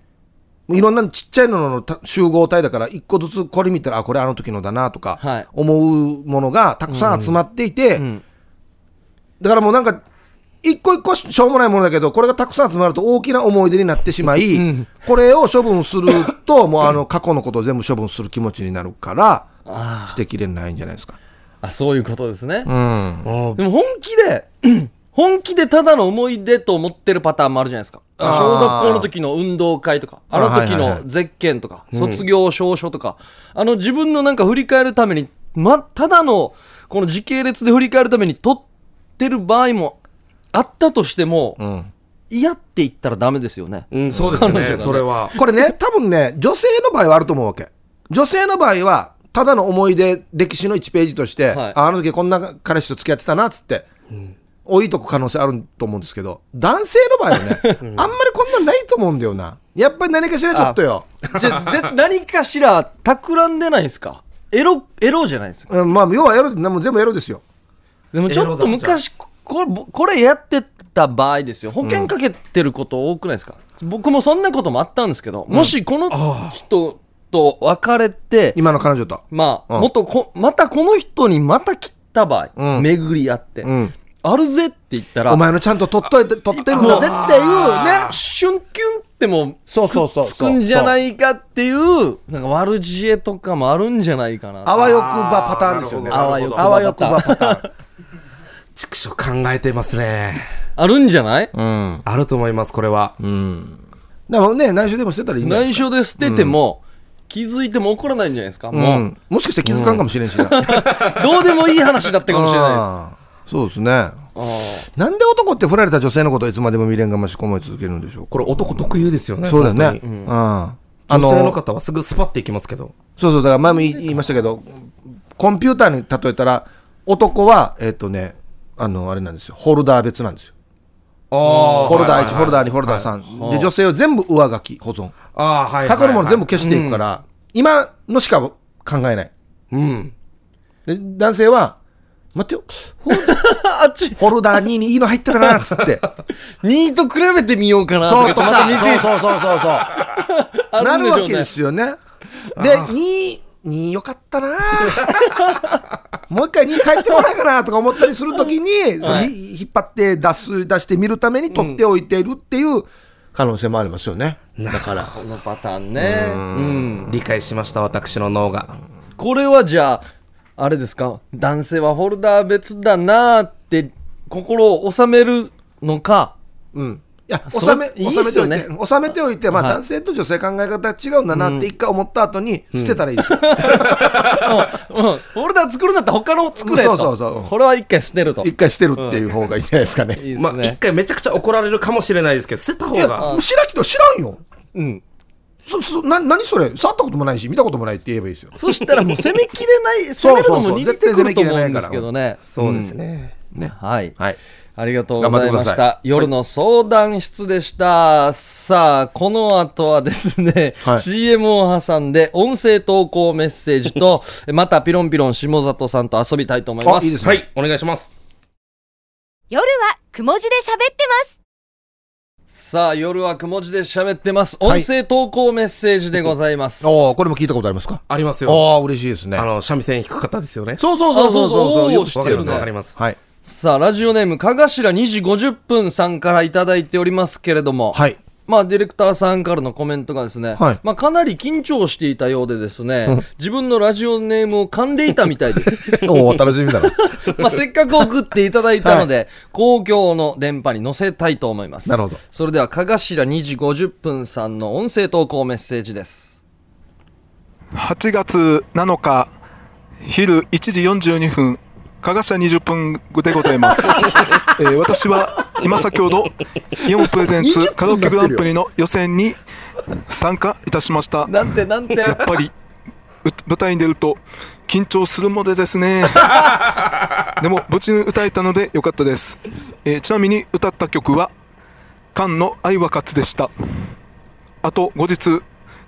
いろんなちっちゃいののた集合体だから一個ずつこれ見たらあこれあの時のだなとかはい。思うものがたくさん集まっていて、ん。だからもうなんか一個一個しょうもないものだけどこれがたくさん集まると大きな思い出になってしまい、ん。これを処分するともうあの過去のことを全部処分する気持ちになるからあ捨てきれないんじゃないですか。あそういうことですね、うん。あでも本気で本気でただの思い出と思ってるパターンもあるじゃないですか。小学校の時の運動会とかあの時のゼッケンとか、卒業証書とかあの自分のなんか振り返るために、ま、ただのこの時系列で振り返るために撮ってる場合もあったとしても、うん。嫌って言ったらダメですよね、うん、そうですねね。それは。これね、多分ね、女性の場合はあると思うわけ。女性の場合は、ただの思い出、歴史の1ページとして、はい。ああの時こんな彼氏と付き合ってたなっつって、置いとく可能性あると思うんですけど、男性の場合はね、<laughs> あんまりこんなんないと思うんだよな。やっぱり何かしらちょっとよ。<laughs> じゃ何かしら企んでないですか？エロエロじゃないですか？うんまあ、要はエロ、もう全部エロですよ。でもちょっと昔ここれこれやってた場合ですよ。保険かけてること多くないですか、僕もそんなこともあったんですけど、もしこの人と別れて今の彼女と。まあ、うん。もっとこまたこの人にまた切った場合、うん。巡り合って、うん。あるぜって言ったらお前のちゃんと取っといて、取ってるんだ。ぜっていうね。シュンキュンってもうそうそうそうつくんじゃないかっていうなんか悪知恵とかもあるんじゃないかな。あわよくばパターンですよね。あーあわよくばあわよくばパターン。畜生考えてますね。あるんじゃない？うん。あると思いますこれは、うん。でもね、内緒でも捨てたらいいんじゃない内ですか？緒で捨てても、気づいても怒らないんじゃないですか、うもん、もしかして気づかんかもしれんしな。うどうでもいい話だったかもしれないですそうですね。あなんで男って振られた女性のことをいつまでも未練がましく思い続けるんでしょう？これ男特有ですよね。そうだよね。うん。あ女性のの、方はすぐスパッていきますけど。そうそう、だから前も言いましたけど、コンピューターに例えたら、男は、えっ、とね、あの、あれなんですよ、ホルダー別なんですよ。あフォルダー1、フォルダー2、フォルダー3。で、女性は全部上書き、保存。あーはい過去のもの全部部消していくから、今のしか考えない。うん。で男性は、待ってよ、<laughs> あっち。フォルダー2にいいの入ったかなっつって。<laughs> 2と比べてみようかなとそうとまた見てそうそうそうそう。そう。<laughs> あなるわけですよね。で、2、2よかったな。もう一回2帰ってこないかなとか思ったりするときに、ひ引っ張って出す、出してみるために取っておいているっていう可能性もありますよね。だから。このパターンね。うん。理解しました私の脳が。これはじゃああれですか？男性はフォルダー別だなーって心を収めるのか？うん。いや、そ収め、いいっ収めておいすよねて、収めておいて、まあはい。男性と女性考え方違うんだなって一回思った後に捨てたらいいですよ。うん。うん。フォルダー作るんだったら他の作れと。そうそうそう。これは一回捨てると。い一回捨てるっていう方がいいんじゃないですかね。いですまあ一ね回めちゃくちゃ怒られるかもしれないですけど捨てた方いや、がもう白木と知らんよ。うんそ、そ、な、何それ？触ったこともないし、見たこともないって言えばいいですよ。そしたらもう攻めきれない攻 <laughs> そうめるのも逃げてくると思うんですけどね。そうですね、ね。はい。はい。ありがとうございました。夜の相談室でした。さあ、この後はですね、はい。CM を挟んで音声投稿メッセージと、<laughs> またピロンピロン下里さんと遊びたいと思います。あいいですね。はい。お願いします。夜はくも字で喋ってますさあ、夜はくも字で喋ってます。はい音声投稿メッセージでございます。おおこれも聞いたことありますか？ありますよああ、嬉しいですねあ。の三味線弾く方ですよねそうそうそうそうそうあそうそうよく知わかりますってるね。わかりますはい。さあ、ラジオネーム、かがしら2時50分さんからいただいておりますけれども、はい。まあ、ディレクターさんからのコメントがですね、はいまあ、かなり緊張していたようでですね、自分のラジオネームを噛んでいたみたいです。<laughs> おお、楽しみだな。<laughs> まあ、せっかく送っていただいたので、公共の電波に載せたいと思います。なるほどそれでは、かがしら2時50分さんの音声投稿メッセージです。8月7日昼1時42分加賀社20分でございます、<laughs> えー私は今先ほどイオンプレゼン20ツカラオケグランプリの予選に参加いたしました。なんてなんて。やっぱりう舞台に出ると緊張するものですね。<laughs> でも無事に歌えたのでよかったです、えーちなみに歌った曲は菅の愛は勝つでした。あと後日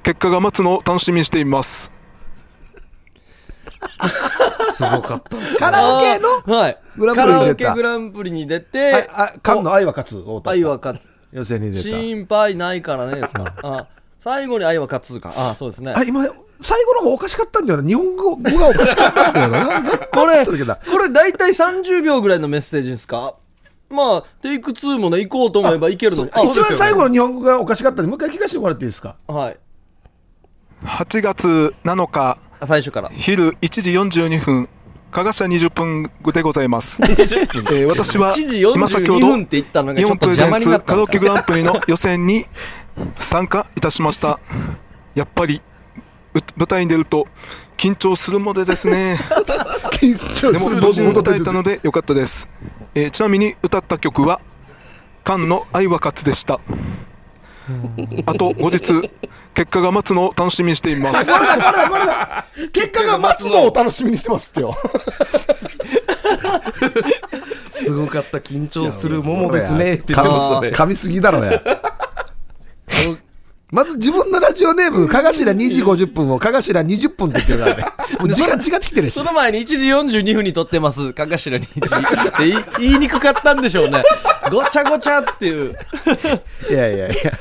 結果が待つのを楽しみにしていますすごかった。カラオケの？はい。グランプリに出たカラオケグランプリに出て、はいあ、菅の愛は勝つを歌った。愛は勝つ。予選に出た。心配ないからねですか。あ最後に愛は勝つか。あそうですね。あ、今、最後の方おかしかったんだよな。日本語語がおかしかったんだよな。なな <laughs> これ、なんて言ったっけなこれ大体30秒ぐらいのメッセージですか？まあ、テイク2もね、行こうと思えばいけるのに。あ一番最後の日本語がおかしかったんで、もう一回聞かせてもらっていいですか？はい。8月7日あ最初から。昼1時42分加賀社20分でございます、<laughs> えー私は1時今先ほ42ど日本プレゼンツカラオケグランプリの予選に参加いたしました。やっぱりう舞台に出ると緊張するものですね。<laughs> 緊張でも無事に歌えたのでよかったです、えーちなみに歌った曲は菅の愛は勝つでしたあと後日結果が待つのを楽しみにしていますこれだ、これだ、これだ。結果が待つのを楽しみにしてますってよ。すごかった。緊張するももですね。って言ってましたね。噛みすぎだろや。<laughs> まず自分のラジオネーム、かがしら2時50分をかがしら20分って言ってるからね。も <laughs> う時間違ってきてるしそ。の前に1時42分に撮ってます。かかしら2時。って言い言いにくかったんでしょうね。ごちゃごちゃっていう。いやいやいや。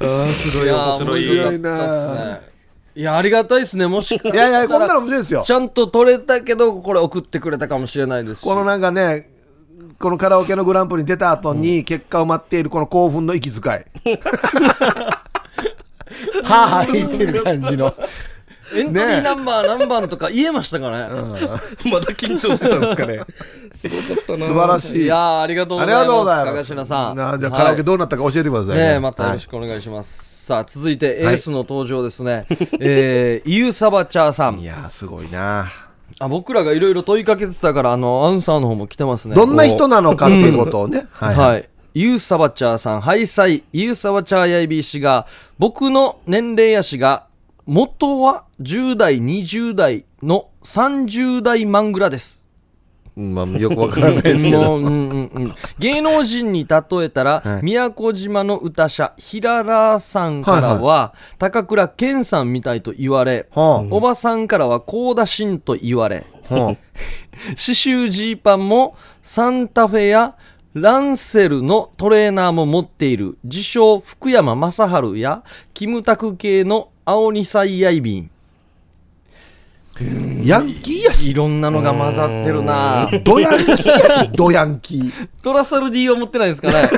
あーすごい面白い。面白かったっすね。いや、ありがたいですね。もしかいやいや、こんなの面白いですよち。ゃんと撮れたけど、これ送ってくれたかもしれないですし。このなんかね、このカラオケのグランプリに出た後に結果を待っているこの興奮の息遣い。<laughs> はあはあ言ってる感じの。エントリーナンバー何番とか言えましたかね。まだ緊張してたんですかね。すごかったな。素晴らしい。いやーありがとうごあざいます。りがとうございかます。さん。なじゃあカラオケどうなったか教えてくださいね。またよろしくお願いします。さあ、続いてエースの登場ですね。えー、ユーサバチャーさん。いやー、すごいな。あ僕らがいろいろ問いかけてたから、あの、アンサーの方も来てますね。どんな人なのかっていうことをね。ははいい。ユーサバチャーさん、ハイサイ、ユーサバチャーやいび氏が、僕の年齢やしが、元は10代、20代の30代マングラです。うんまあ、よくわからないですけど。もううんうんうん、芸能人に例えたら、はい宮古島の歌者平良さんからは、高倉健さんみたいと言われ、はおばさんからは高田真と言われあはあ <laughs> 刺繍ジーパンもサンタフェやランセルのトレーナーも持っている自称福山雅治やキムタク系の青二歳ヤイビン。ヤンキーやし。いろんなのが混ざってるな。ドヤンキーやし、<laughs> ドヤンキー。トラサル D は持ってないですかね。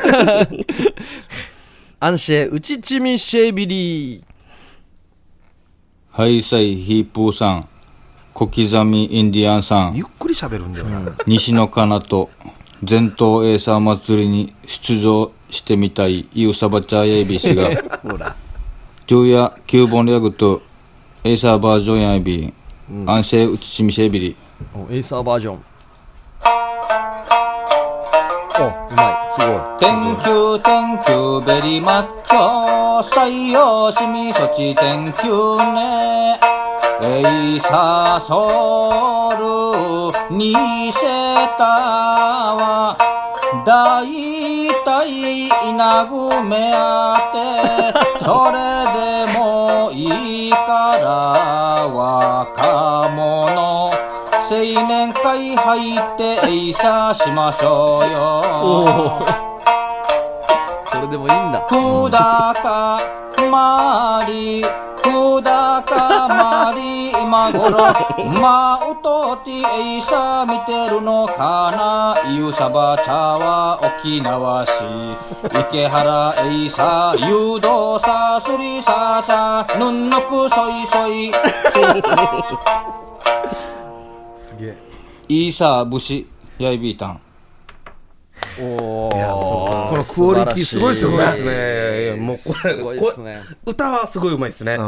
アンシェウチチミシェービリーハイサイヒープーさん、小刻みインディアンさん、ゆっくり喋るんだよな。西野カナと全島エーサー祭りに出場してみたいユーサバチャーエイビー氏が、<laughs> ほら。昼夜9本リャグとエーサーバージョンやいび、アンシェウチチミシェビリ。おエイサーバージョンお、うますごい。Thank you, thank you very much. 採用しみそち Thank you ね。エイサソルにせたは、だいたい稲ぐめあって、それでもいいから若者、青年会入ってエイサしましょうよ。それでもいいんだ。ふだかまり、ふだかまり、今今頃まうとてえいさ見てるのかなゆさば茶は沖縄市。池原えいさ誘導さすりささぬんのくそいそい。<laughs> すげえ。いいさ武やいびいたんおおこのクオリティすごいですよね。すごいですね。もうこすごいですねこ歌はすごいうまいですね。す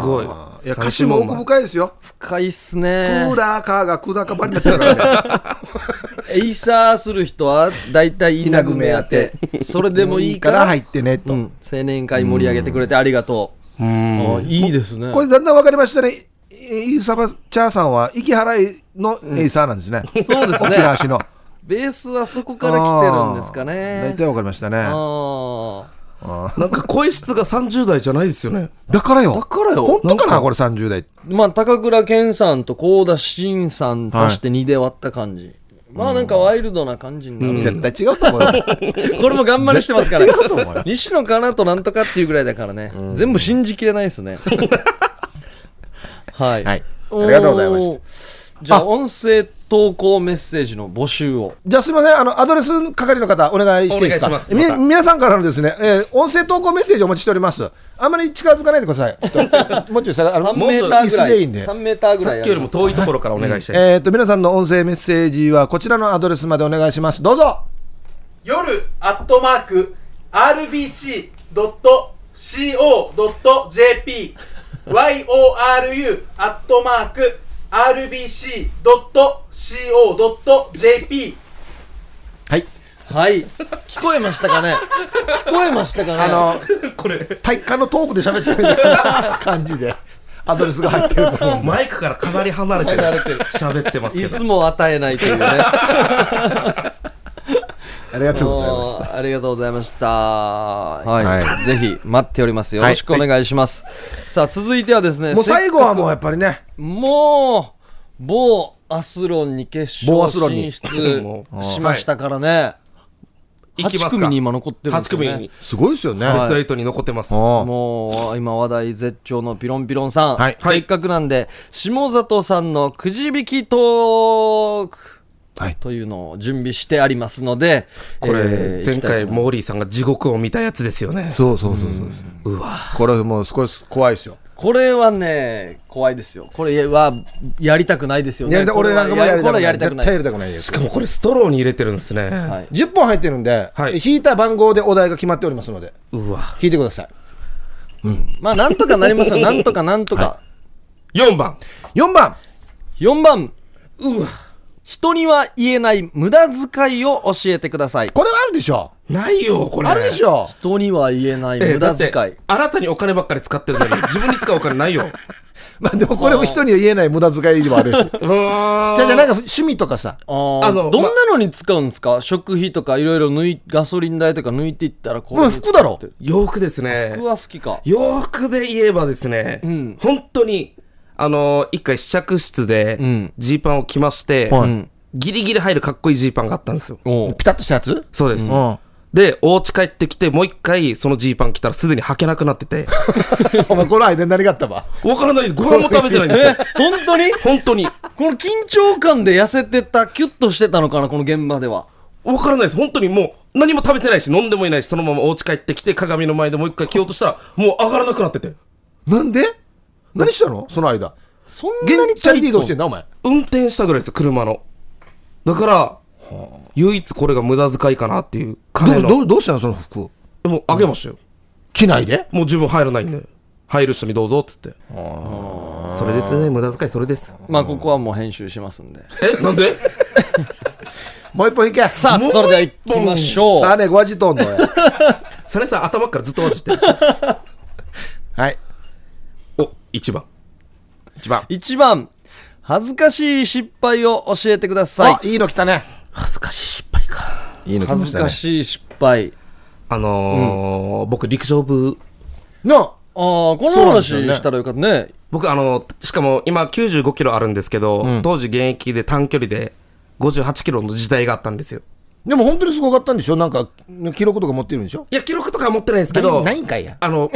ごい。いや歌詞も奥深いですよ。深いっすクねーダーカーがクーダーカバになってるからね。<laughs> エイサーする人は大体稲組めやって。それでもいいから入ってねと、うん、青年会盛り上げてくれてありがとう。あいいですね。これだんだん分かりましたね。イーサバチャーさんは息払いのエイサーなんですね、そうですね。沖縄市のベースはそこから来てるんですか大ね体分かりましたね。なんか声質が30代じゃないですよね。だからよ。だからよ。本当かなこれ30代まあ高倉健さんと幸田真さんとして2で割った感じ、まあなんかワイルドな感じになるんです絶対違うと思うよ。<laughs> これも頑張りしてますから。違うと思うよ。西野かなとなんとかっていうぐらいだからね、全部信じきれないですね。<laughs> はい、はい。ありがとうございました。たじゃあ音声投稿メッセージの募集を。じゃあすみません。あのアドレス係の方お願いしていいですか？お願いします。み皆さんからのですね、えー音声投稿メッセージお待ちしております。あんまり近づかないでくださいちょっともうちょい下があの3メーター椅ぐらい。子でいいんで。3メーターぐらいさっきよりも遠いところからお願いしたいです、えー、と皆さんの音声メッセージはこちらのアドレスまでお願いします。どうぞ。夜アットマーク RBC.CO.JP YORU アットマーク RBC.CO.JP はい。はい。聞こえましたかね？聞こえましたかね？あのこれ。体育館のトークで喋ってるみたいな感じでアドレスが入ってると思う。マイクからかなり離れて離れてる喋ってますけど。椅子も与えないというねありがとうございましあーありがとうございました。はい、はい。ぜひ待っております。よろしくお願いします。さあ、続いてはですね、たもう最後はもうやっぱりね。くもう、某アスロンに決勝某アスロンに。進出もしましたからね。8行きますか。組に今残ってるんです8よね。組に。すごいですよね、ベスト8に残ってます、もう今話題絶頂のピロンピロンさん、はい。せっかくなんで下里さんのくじ引きトークはい。というのを準備してありますのでこれ、えー前回モーリーさんが地獄を見たやつですよね。そうそうそうそうそう。うわ。これもう少し怖いですよ。これはね、怖いですよ。これはやりたくないですよね。やりた俺なんかもやりたくない。これはやりたくないです。絶対やりたくないです。しかもこれストローに入れてるんですね、はい10本入ってるんで、はい。引いた番号でお題が決まっておりますのでうわ。聞いてください。まあ、なんとかなりますよ。なんとかなんとか。4番。4番。4番。うわ。人には言えない無駄遣いを教えてください。これはあるでしょ。ないよこれ。あるでしょ。人には言えない無駄遣い。新たにお金ばっかり使ってるのに自分に使うお金ないよ。<laughs> まあでもこれも人には言えない無駄遣いではあるし。<laughs> じゃじゃあなんか趣味とかさ。あのどんなのに使うんですか、食費とかいろいろ抜いガソリン代とか抜いていったらこうん服だろ。洋服ですね。服は好きか。洋服で言えばですね、ん。本当にあの一回試着室でん。ジーパンを着まして、はい。うん。ギリギリ入るかっこいいジーパンがあったんですよ。ピタッとしたやつ？そうです、うん。でお家帰ってきてもう一回そのジーパン着たらすでに履けなくなってて。<laughs> お前この間何があったば？わからないご飯も食べてないんですよ。本当に？本当に。この緊張感で痩せてた、キュッとしてたのかな、この現場では。わからないです。本当にもう何も食べてないし飲んでもいないしそのままお家帰ってきて鏡の前でもう一回着ようとしたらもう上がらなくなってて。なんで？何したの？その間。そんなに現にチャリティードしてんだお前。運転したぐらいですよ車の。だから唯一これが無駄遣いかなっていう金の。どうどうどうしたの？その服でもあげましたよ、着ないで？もう自分入らないんで。入る人にどうぞっつって。それですね無駄遣いそれです。まあ、ここはもう編集しますんで。えなんで？もう一本いけ。さあ、それでは行きましょう。さあねご味とんのよ <laughs> サネさん頭からずっと落ちて。る <laughs> はい。お1番。一番。1番、恥ずかしい失敗を教えてください。あ。いいの来たね。恥ずかしい失敗か。いいの来ま恥ずしたね。かしい失敗。あのー僕陸上部。のああ、このそうなんですよね。話したらよかったね。僕あのしかも今95キロあるんですけど、ん。当時現役で短距離で58キロの時代があったんですよでも本当にすごかったんでしょ？なんか記録とか持ってるんでしょ？いや記録とかは持ってないんですけどないんかい？やあの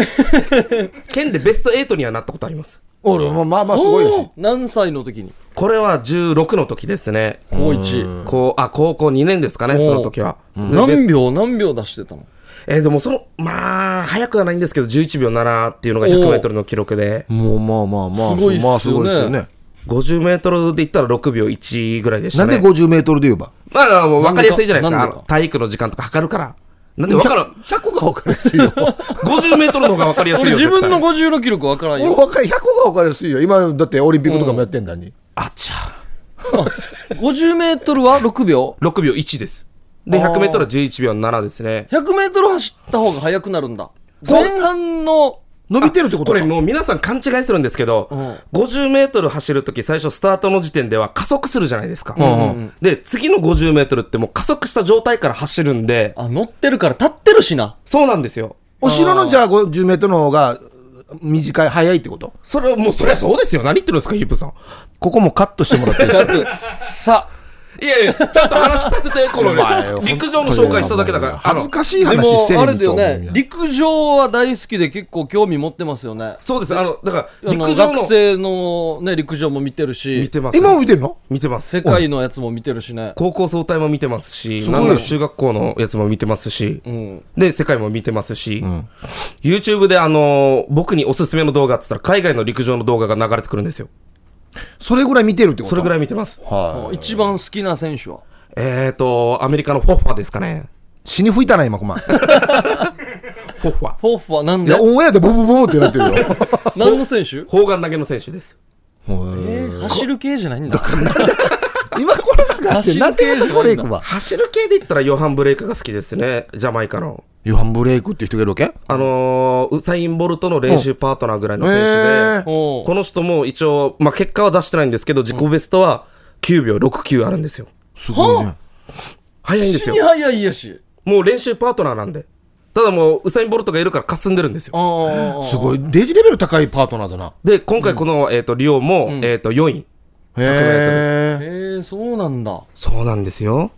<laughs> 県でベスト8にはなったことあります。俺もまあまあすごいしおー何歳の時に？これは16の時ですね。高一。こう、あ、高校2年ですかね、その時は。何秒何秒出してたの？えーでもその、まあ、早くはないんですけど、11秒7っていうのが100メートルの記録で、もうまあまあまあすごいっすよね。まあすごいですよね50メートルで言ったら6秒1ぐらいでしたね。なんで50メートルで言えば？まあ、もう分かりやすいじゃないですか。かあの体育の時間とか測るから。なんで分からん。100が分かりやすいよ <laughs> 50メートルの方が分かりやすいよ。俺自分の絶対50の記録わからん俺よ分かり100が分かりやすいよ今だってオリンピックとかもやってんだにあっちゃ。<laughs> 50メートルは6秒？6秒1です。で、100メートルは11秒7ですね。100メートル走った方が速くなるんだ前半の伸びてるってことかこれもう皆さん勘違いするんですけど、50メートル走るとき最初スタートの時点では加速するじゃないですか。で、次の50メートルってもう加速した状態から走るんで、あ乗ってるから立ってるしなそうなんですよ。後ろのじゃあ50メートルの方が短い早いってこと？それはもうそりゃそうですよ。何言ってるんですか、ヒップさん。ここもカットしてもらっていいですか？だってさいやいや、ちゃんと話させて、この陸上の紹介しただけだから。恥ずかしいで話せもあれだよね陸上は大好きで結構興味持ってますよねそうです。あの、だから、陸上の学。生のね陸上も見てる見してます。今も見てるの？見てます。世界のやつも見てるしね高校総体も見てますし、すごいなんなら中学校のやつも見てますし、うんで、世界も見てますし、YouTube であのー僕におすすめの動画って言ったら、海外の陸上の動画が流れてくるんですよ。それぐらい見てるってこと？それぐらいい見てます。一番好きな選手は？えーと、アメリカのフォッファですかね。死に吹いたな今コマいフォッファ。フォーフはなんで？やオンエアでボボボボってなってるよ。<laughs> 何の選手？砲丸投げの選手です。えー走る系じゃないんだ今この中ってなんでヨハンブレイクは走る系で言ったらヨハン・ブレイクが好きですね。ジャマイカの。ヨハンブレイクっていう人がいるわけ？あのーウサイン・ボルトの練習パートナーぐらいの選手で、この人も一応、まあ、結果は出してないんですけど、自己ベストは9秒69あるんですよ。すごいね早いんですよ死に。早いやしもう練習パートナーなんで。ただもう、ウサイン・ボルトがいるから霞んでるんですよ。すごいデジレベル高いパートナーだなで、今回この、えっ、と、リオも、えっ、と、4位。へえへえそうなんだ。そうなんですよ。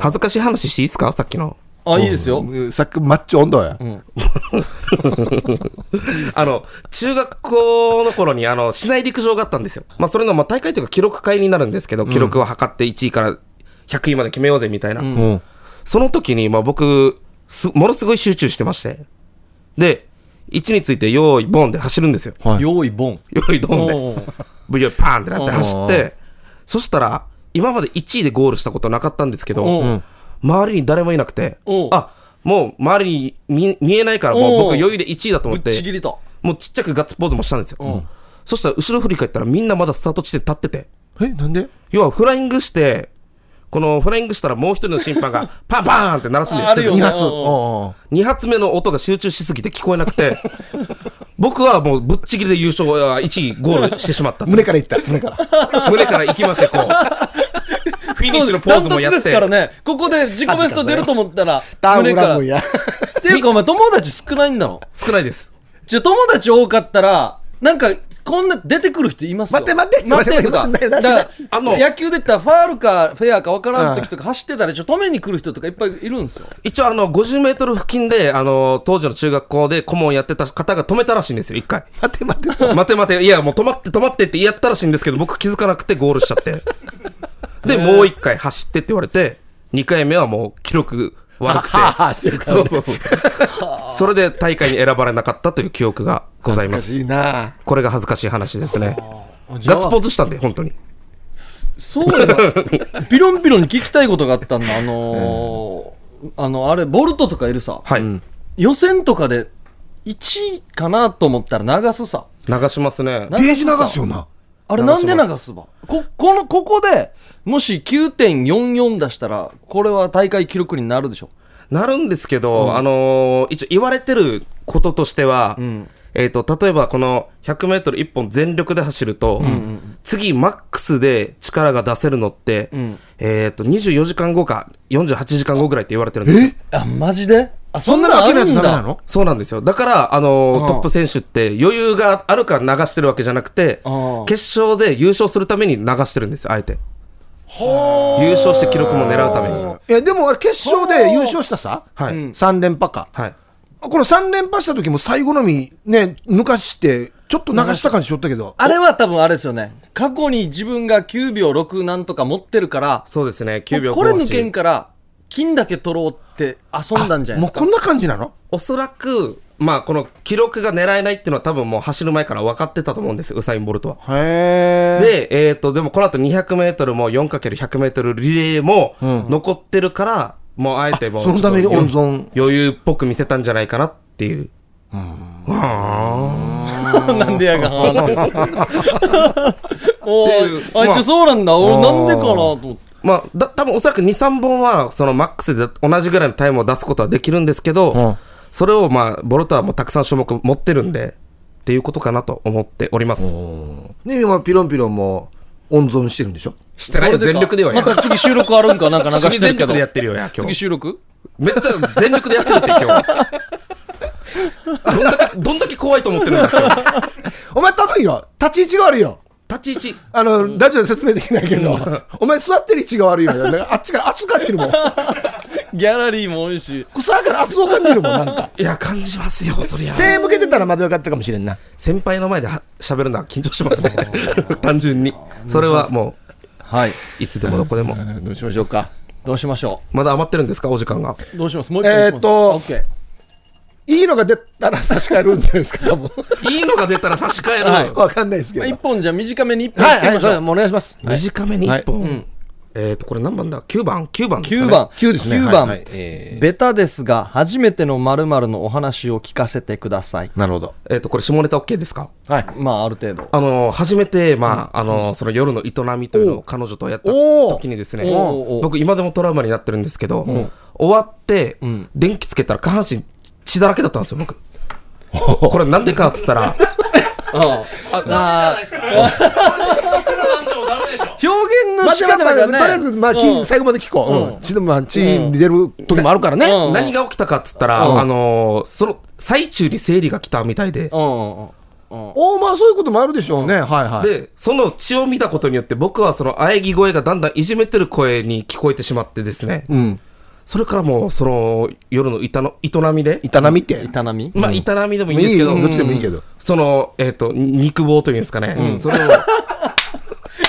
恥ずかしい話していいですか？さっきの。あいいですよ。さっきマッチョ温度や。<laughs> あの、中学校の頃に、あの、市内陸上があったんですよ。まあ、それの、まあ、大会というか記録会になるんですけど、記録を測って1位から100位まで決めようぜみたいな。うん。その時に、まあ、僕、す、ものすごい集中してまして。で、位置について、用意、ボンで走るんですよ。はい。用意ボン。用意、ドンで。おー。V パーンってなって走って、そしたら、今まで1位でゴールしたことなかったんですけど、おう周りに誰もいなくておう、あ、もう周りに見見えないから、もうおう僕余裕で1位だと思って、ちぎりと。もうちっちゃくガッツポーズもしたんですよ。そしたら後ろ振り返ったらみんなまだスタート地点立ってて、えなんで？要はフライングして、このフライングしたらもう一人の審判が <laughs> パンパーンって鳴らすんですよ。2発。おうおう。2発目の音が集中しすぎて聞こえなくて、<laughs> 僕はもうぶっちぎりで優勝、1位ゴールしてしまった。胸からいった。胸から。<laughs> 胸から行きまして、こう。フィニッシュのポーズもやって。ダントツですからね。ここで自己ベスト出ると思ったらターン胸から。っていうかお前友達少ないんだろ？少ないです。じゃあ友達多かったらなんかこんな出てくる人いますよ。待って待って待ってとか待ってだからあの野球で言ったらファールかフェアか分からん時とか走ってたらちょっと止めに来る人とかいっぱいいるんですよ。一応、あの、50メートル付近で、あの、当時の中学校で顧問やってた方が止めたらしいんですよ、一回。待って待って。待て待て、いや、もう止まって止まってってやったらしいんですけど、僕気づかなくてゴールしちゃって。で、もう一回走ってって言われて、2回目はもう記録悪くて。それで大会に選ばれなかったという記憶がございます。いいな。これが恥ずかしい話ですね。ガッツポーズしたんで、本当に。そうだ <laughs> ピロンピロンに聞きたいことがあったんだ。あのーあのあれボルトとかいるさ。はい。予選とかで1位かなと思ったら流すさ。流しますね。デージ流すよな。あれなんで流すば？ここのここでもし9.44出したらこれは大会記録になるでしょ。なるんですけど、あのー一応言われてることとしては、んえっ、と、例えばこの100メートル1本全力で走ると、次マックスで力が出せるのって、んえっ、と、24時間後か48時間後ぐらいって言われてるんですよ。え？あマジで？あそんなの開けないとダメなの？そうなんですよ。だから、あのーうんトップ選手って余裕があるから流してるわけじゃなくてうん、決勝で優勝するために流してるんですよ、あえて。優勝して記録も狙うために。いやでもあれ決勝で優勝したさはい。うん3連覇かはい。この3連覇した時も最後のみね抜かしてちょっと流した感じしよったけど。あれは多分あれですよね。過去に自分が9秒6なんとか持ってるからそうですね、9秒58これ抜けんから金だけ取ろうって遊んだんじゃないですか。もうこんな感じなの？おそらく、まあ、この記録が狙えないっていうのは多分もう走る前から分かってたと思うんですよ、ウサイン・ボルトは。へえで、えっ、と、でもこの後200メートルも 4×100 メートルリレーも残ってるから、もうあえてもうそのために温存。余裕っぽく見せたんじゃないかなっていう。<laughs> なんでやが。<laughs> はーっておあいつそうなんだ。俺なんでかなと。思ってまあ、だ多分おそらく2、3本は、そのマックスで同じぐらいのタイムを出すことはできるんですけど、ん。それをまあ、ボルトはもうたくさん種目持ってるんで、っていうことかなと思っております。ね今ピロンピロンも温存してるんでしょ？してない全力ではやまた次収録あるんかなんか流してるけ全力どでやってるよ、や、今次日。収録？めっちゃ全力でやってるって、今日。どんだけ、どんだけ怖いと思ってるんだ、今日。お前多分よ立ち位置が悪いよ立ち位置。あの、ラジオで説明できないけど、お前座ってる位置が悪いよ。あっちから圧がってるもん。ギャラリーも多いし草から圧を感じるもん、なんか。<laughs> いや、感じますよ、そりゃ。声援向けてたらまだよかったかもしれんな。先輩の前では喋るのは緊張しますね。単純に。それはもはい、う、いつでもどこでも。どうしましょうか。どうしましょまだ余ってるんですか、お時間が。うどうしますもう一回えーっとオッケーいいのが出たら差し替えるんじゃないですか、多分。いいのが出たら差し替える。はいわかんないですけど。まあ一本じゃあ短めに一本はい、お願いします。はい短めに1本。んえっ、と、これ何番だ ?9 番 ?9 番ですか、ね。9番。9ですね。9番。はいはいえベタですが、初めての〇〇のお話を聞かせてください。ーなるほど。えっ、と、これ下ネタ OK ですか？はい。まあ、ある程度。あのー初めて、まあ、あのーその夜の営みというのを彼女とやった時にですね僕今でもトラウマになってるんですけど、終わって、ん電気つけたら下半身血だらけだったんですよ、僕。これなんでかっつったら、<laughs> あ <laughs> 表現の仕方が待って待って、とりあえず、まあ、最後まで聞こう。うん。血でも、まあ、血に出る時もあるからね。何が起きたかっつったら、あのその最中に生理が来たみたいで、うんうん。おまあ、そういうこともあるでしょうね。はいはい。で、その血を見たことによって僕はその喘ぎ声がだんだんいじめてる声に聞こえてしまってですね、うん。それからもうその夜の営の営みで、痛みって。痛みまあ営みでもいいん。ですけど、どっちでもいいけど。その、えっ、と、肉棒というんですかね、それを、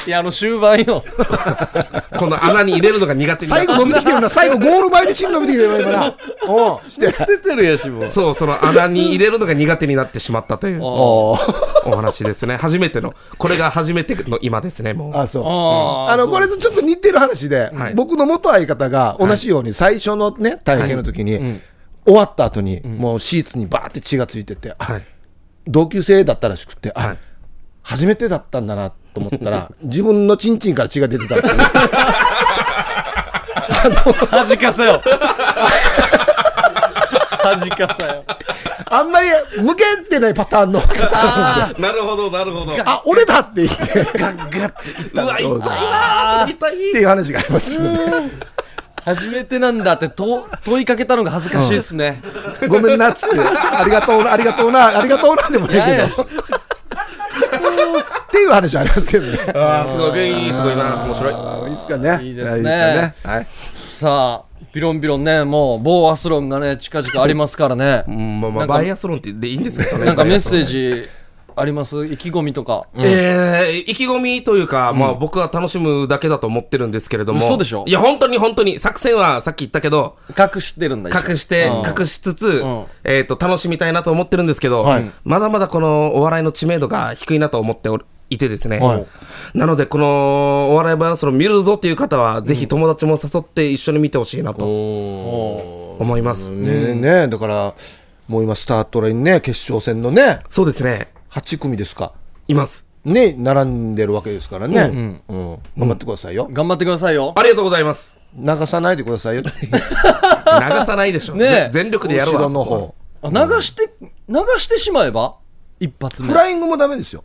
いや、あの終盤よ。<laughs> この穴に入れるのが苦手になって最後伸びてきてるな。最後ゴール前で芯伸びてきてるな、今な。おうして。捨ててるやし、もう。そう、その穴に入れるのが苦手になってしまったというおーお話ですね。初めての、これが初めての今ですね、もう。あ、そう。ああの、これとちょっと似てる話で、はい僕の元相方が同じように最初のね、体験の時に、ん終わった後に、もうシーツにバーって血がついてて、あはい。同級生だったらしくて、あ、はい初めてだったんだなと思ったら、<laughs> 自分のチンチンから血が出てたっていう <laughs> 恥かせよ。<laughs> 恥かせよ。あんまり向けてないパターンの方ああ、なるほど、なるほど。あ、俺だって言って、っうわ、痛いなー、痛い。ていう話がありますけどね。初めてなんだってと問いかけたのが恥ずかしいですね。ごめんなっつって、ありがとうな、ありがとうな、ありがとうなでもないけど。っていう話ありますけどね。ああ、すごい、すごいな、面白い。あいいですかね。いいですねいいですかねはい。さあ、ビロンビロンね、もう某アスロンがね、近々ありますからね。うん、まあまあ、バイアスロンってでいいんですかね。なんかメッセー。ジあります？意気込みとか。えー、意気込みというか、まあ僕は楽しむだけだと思ってるんですけれども。嘘でしょ？いや、本当に本当に、作戦はさっき言ったけど、隠してるんだ隠してうん、隠しつつん、えっと、楽しみたいなと思ってるんですけどはい、まだまだこのお笑いの知名度が低いなと思っておりいてですね。はい。なので、このお笑いバイアスロン見るぞっていう方は、ぜひ友達も誘って一緒に見てほしいなと思います。ねねだから、もう今、スタートラインね、決勝戦のね、そうですね。8組ですか。います。ね、並んでるわけですからね。うん。頑張ってくださいよ。頑張ってくださいよ。ありがとうございます。流さないでくださいよ。<laughs> 流さないでしょ。ね全力でやろう後ろの方は。あ流して、流してしまえば一発目。フライングもダメですよ。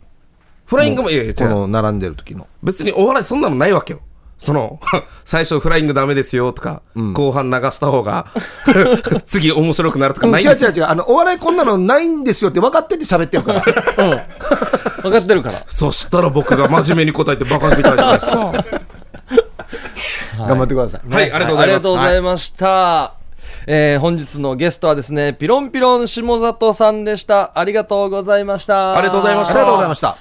フライングも、いやいや、違う。この並んでる時の。別にお笑いそんなのないわけよ。その、<laughs> 最初フライングダメですよとか、後半流した方が、<laughs> 次面白くなるとかうんないんですよ。違う違う違う。あの、お笑いこんなのないんですよって分かってて喋ってるから。<laughs> 分かってるから。そしたら僕が真面目に答えてバカみたいじゃないですか。頑張ってください。はい、ありがとうございます。ありがとうございました。えー本日のゲストはですね、ピロンピロン下里さんでした。ありがとうございました。ありがとうございましたありがとうございました。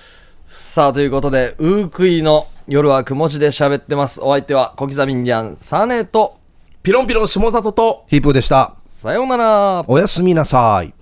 さあ、ということで、ウークイの夜はくも字で喋ってます。お相手は小刻みインディアンサネと、ピロンピロン下里とヒープーでした。さようなら。おやすみなさい。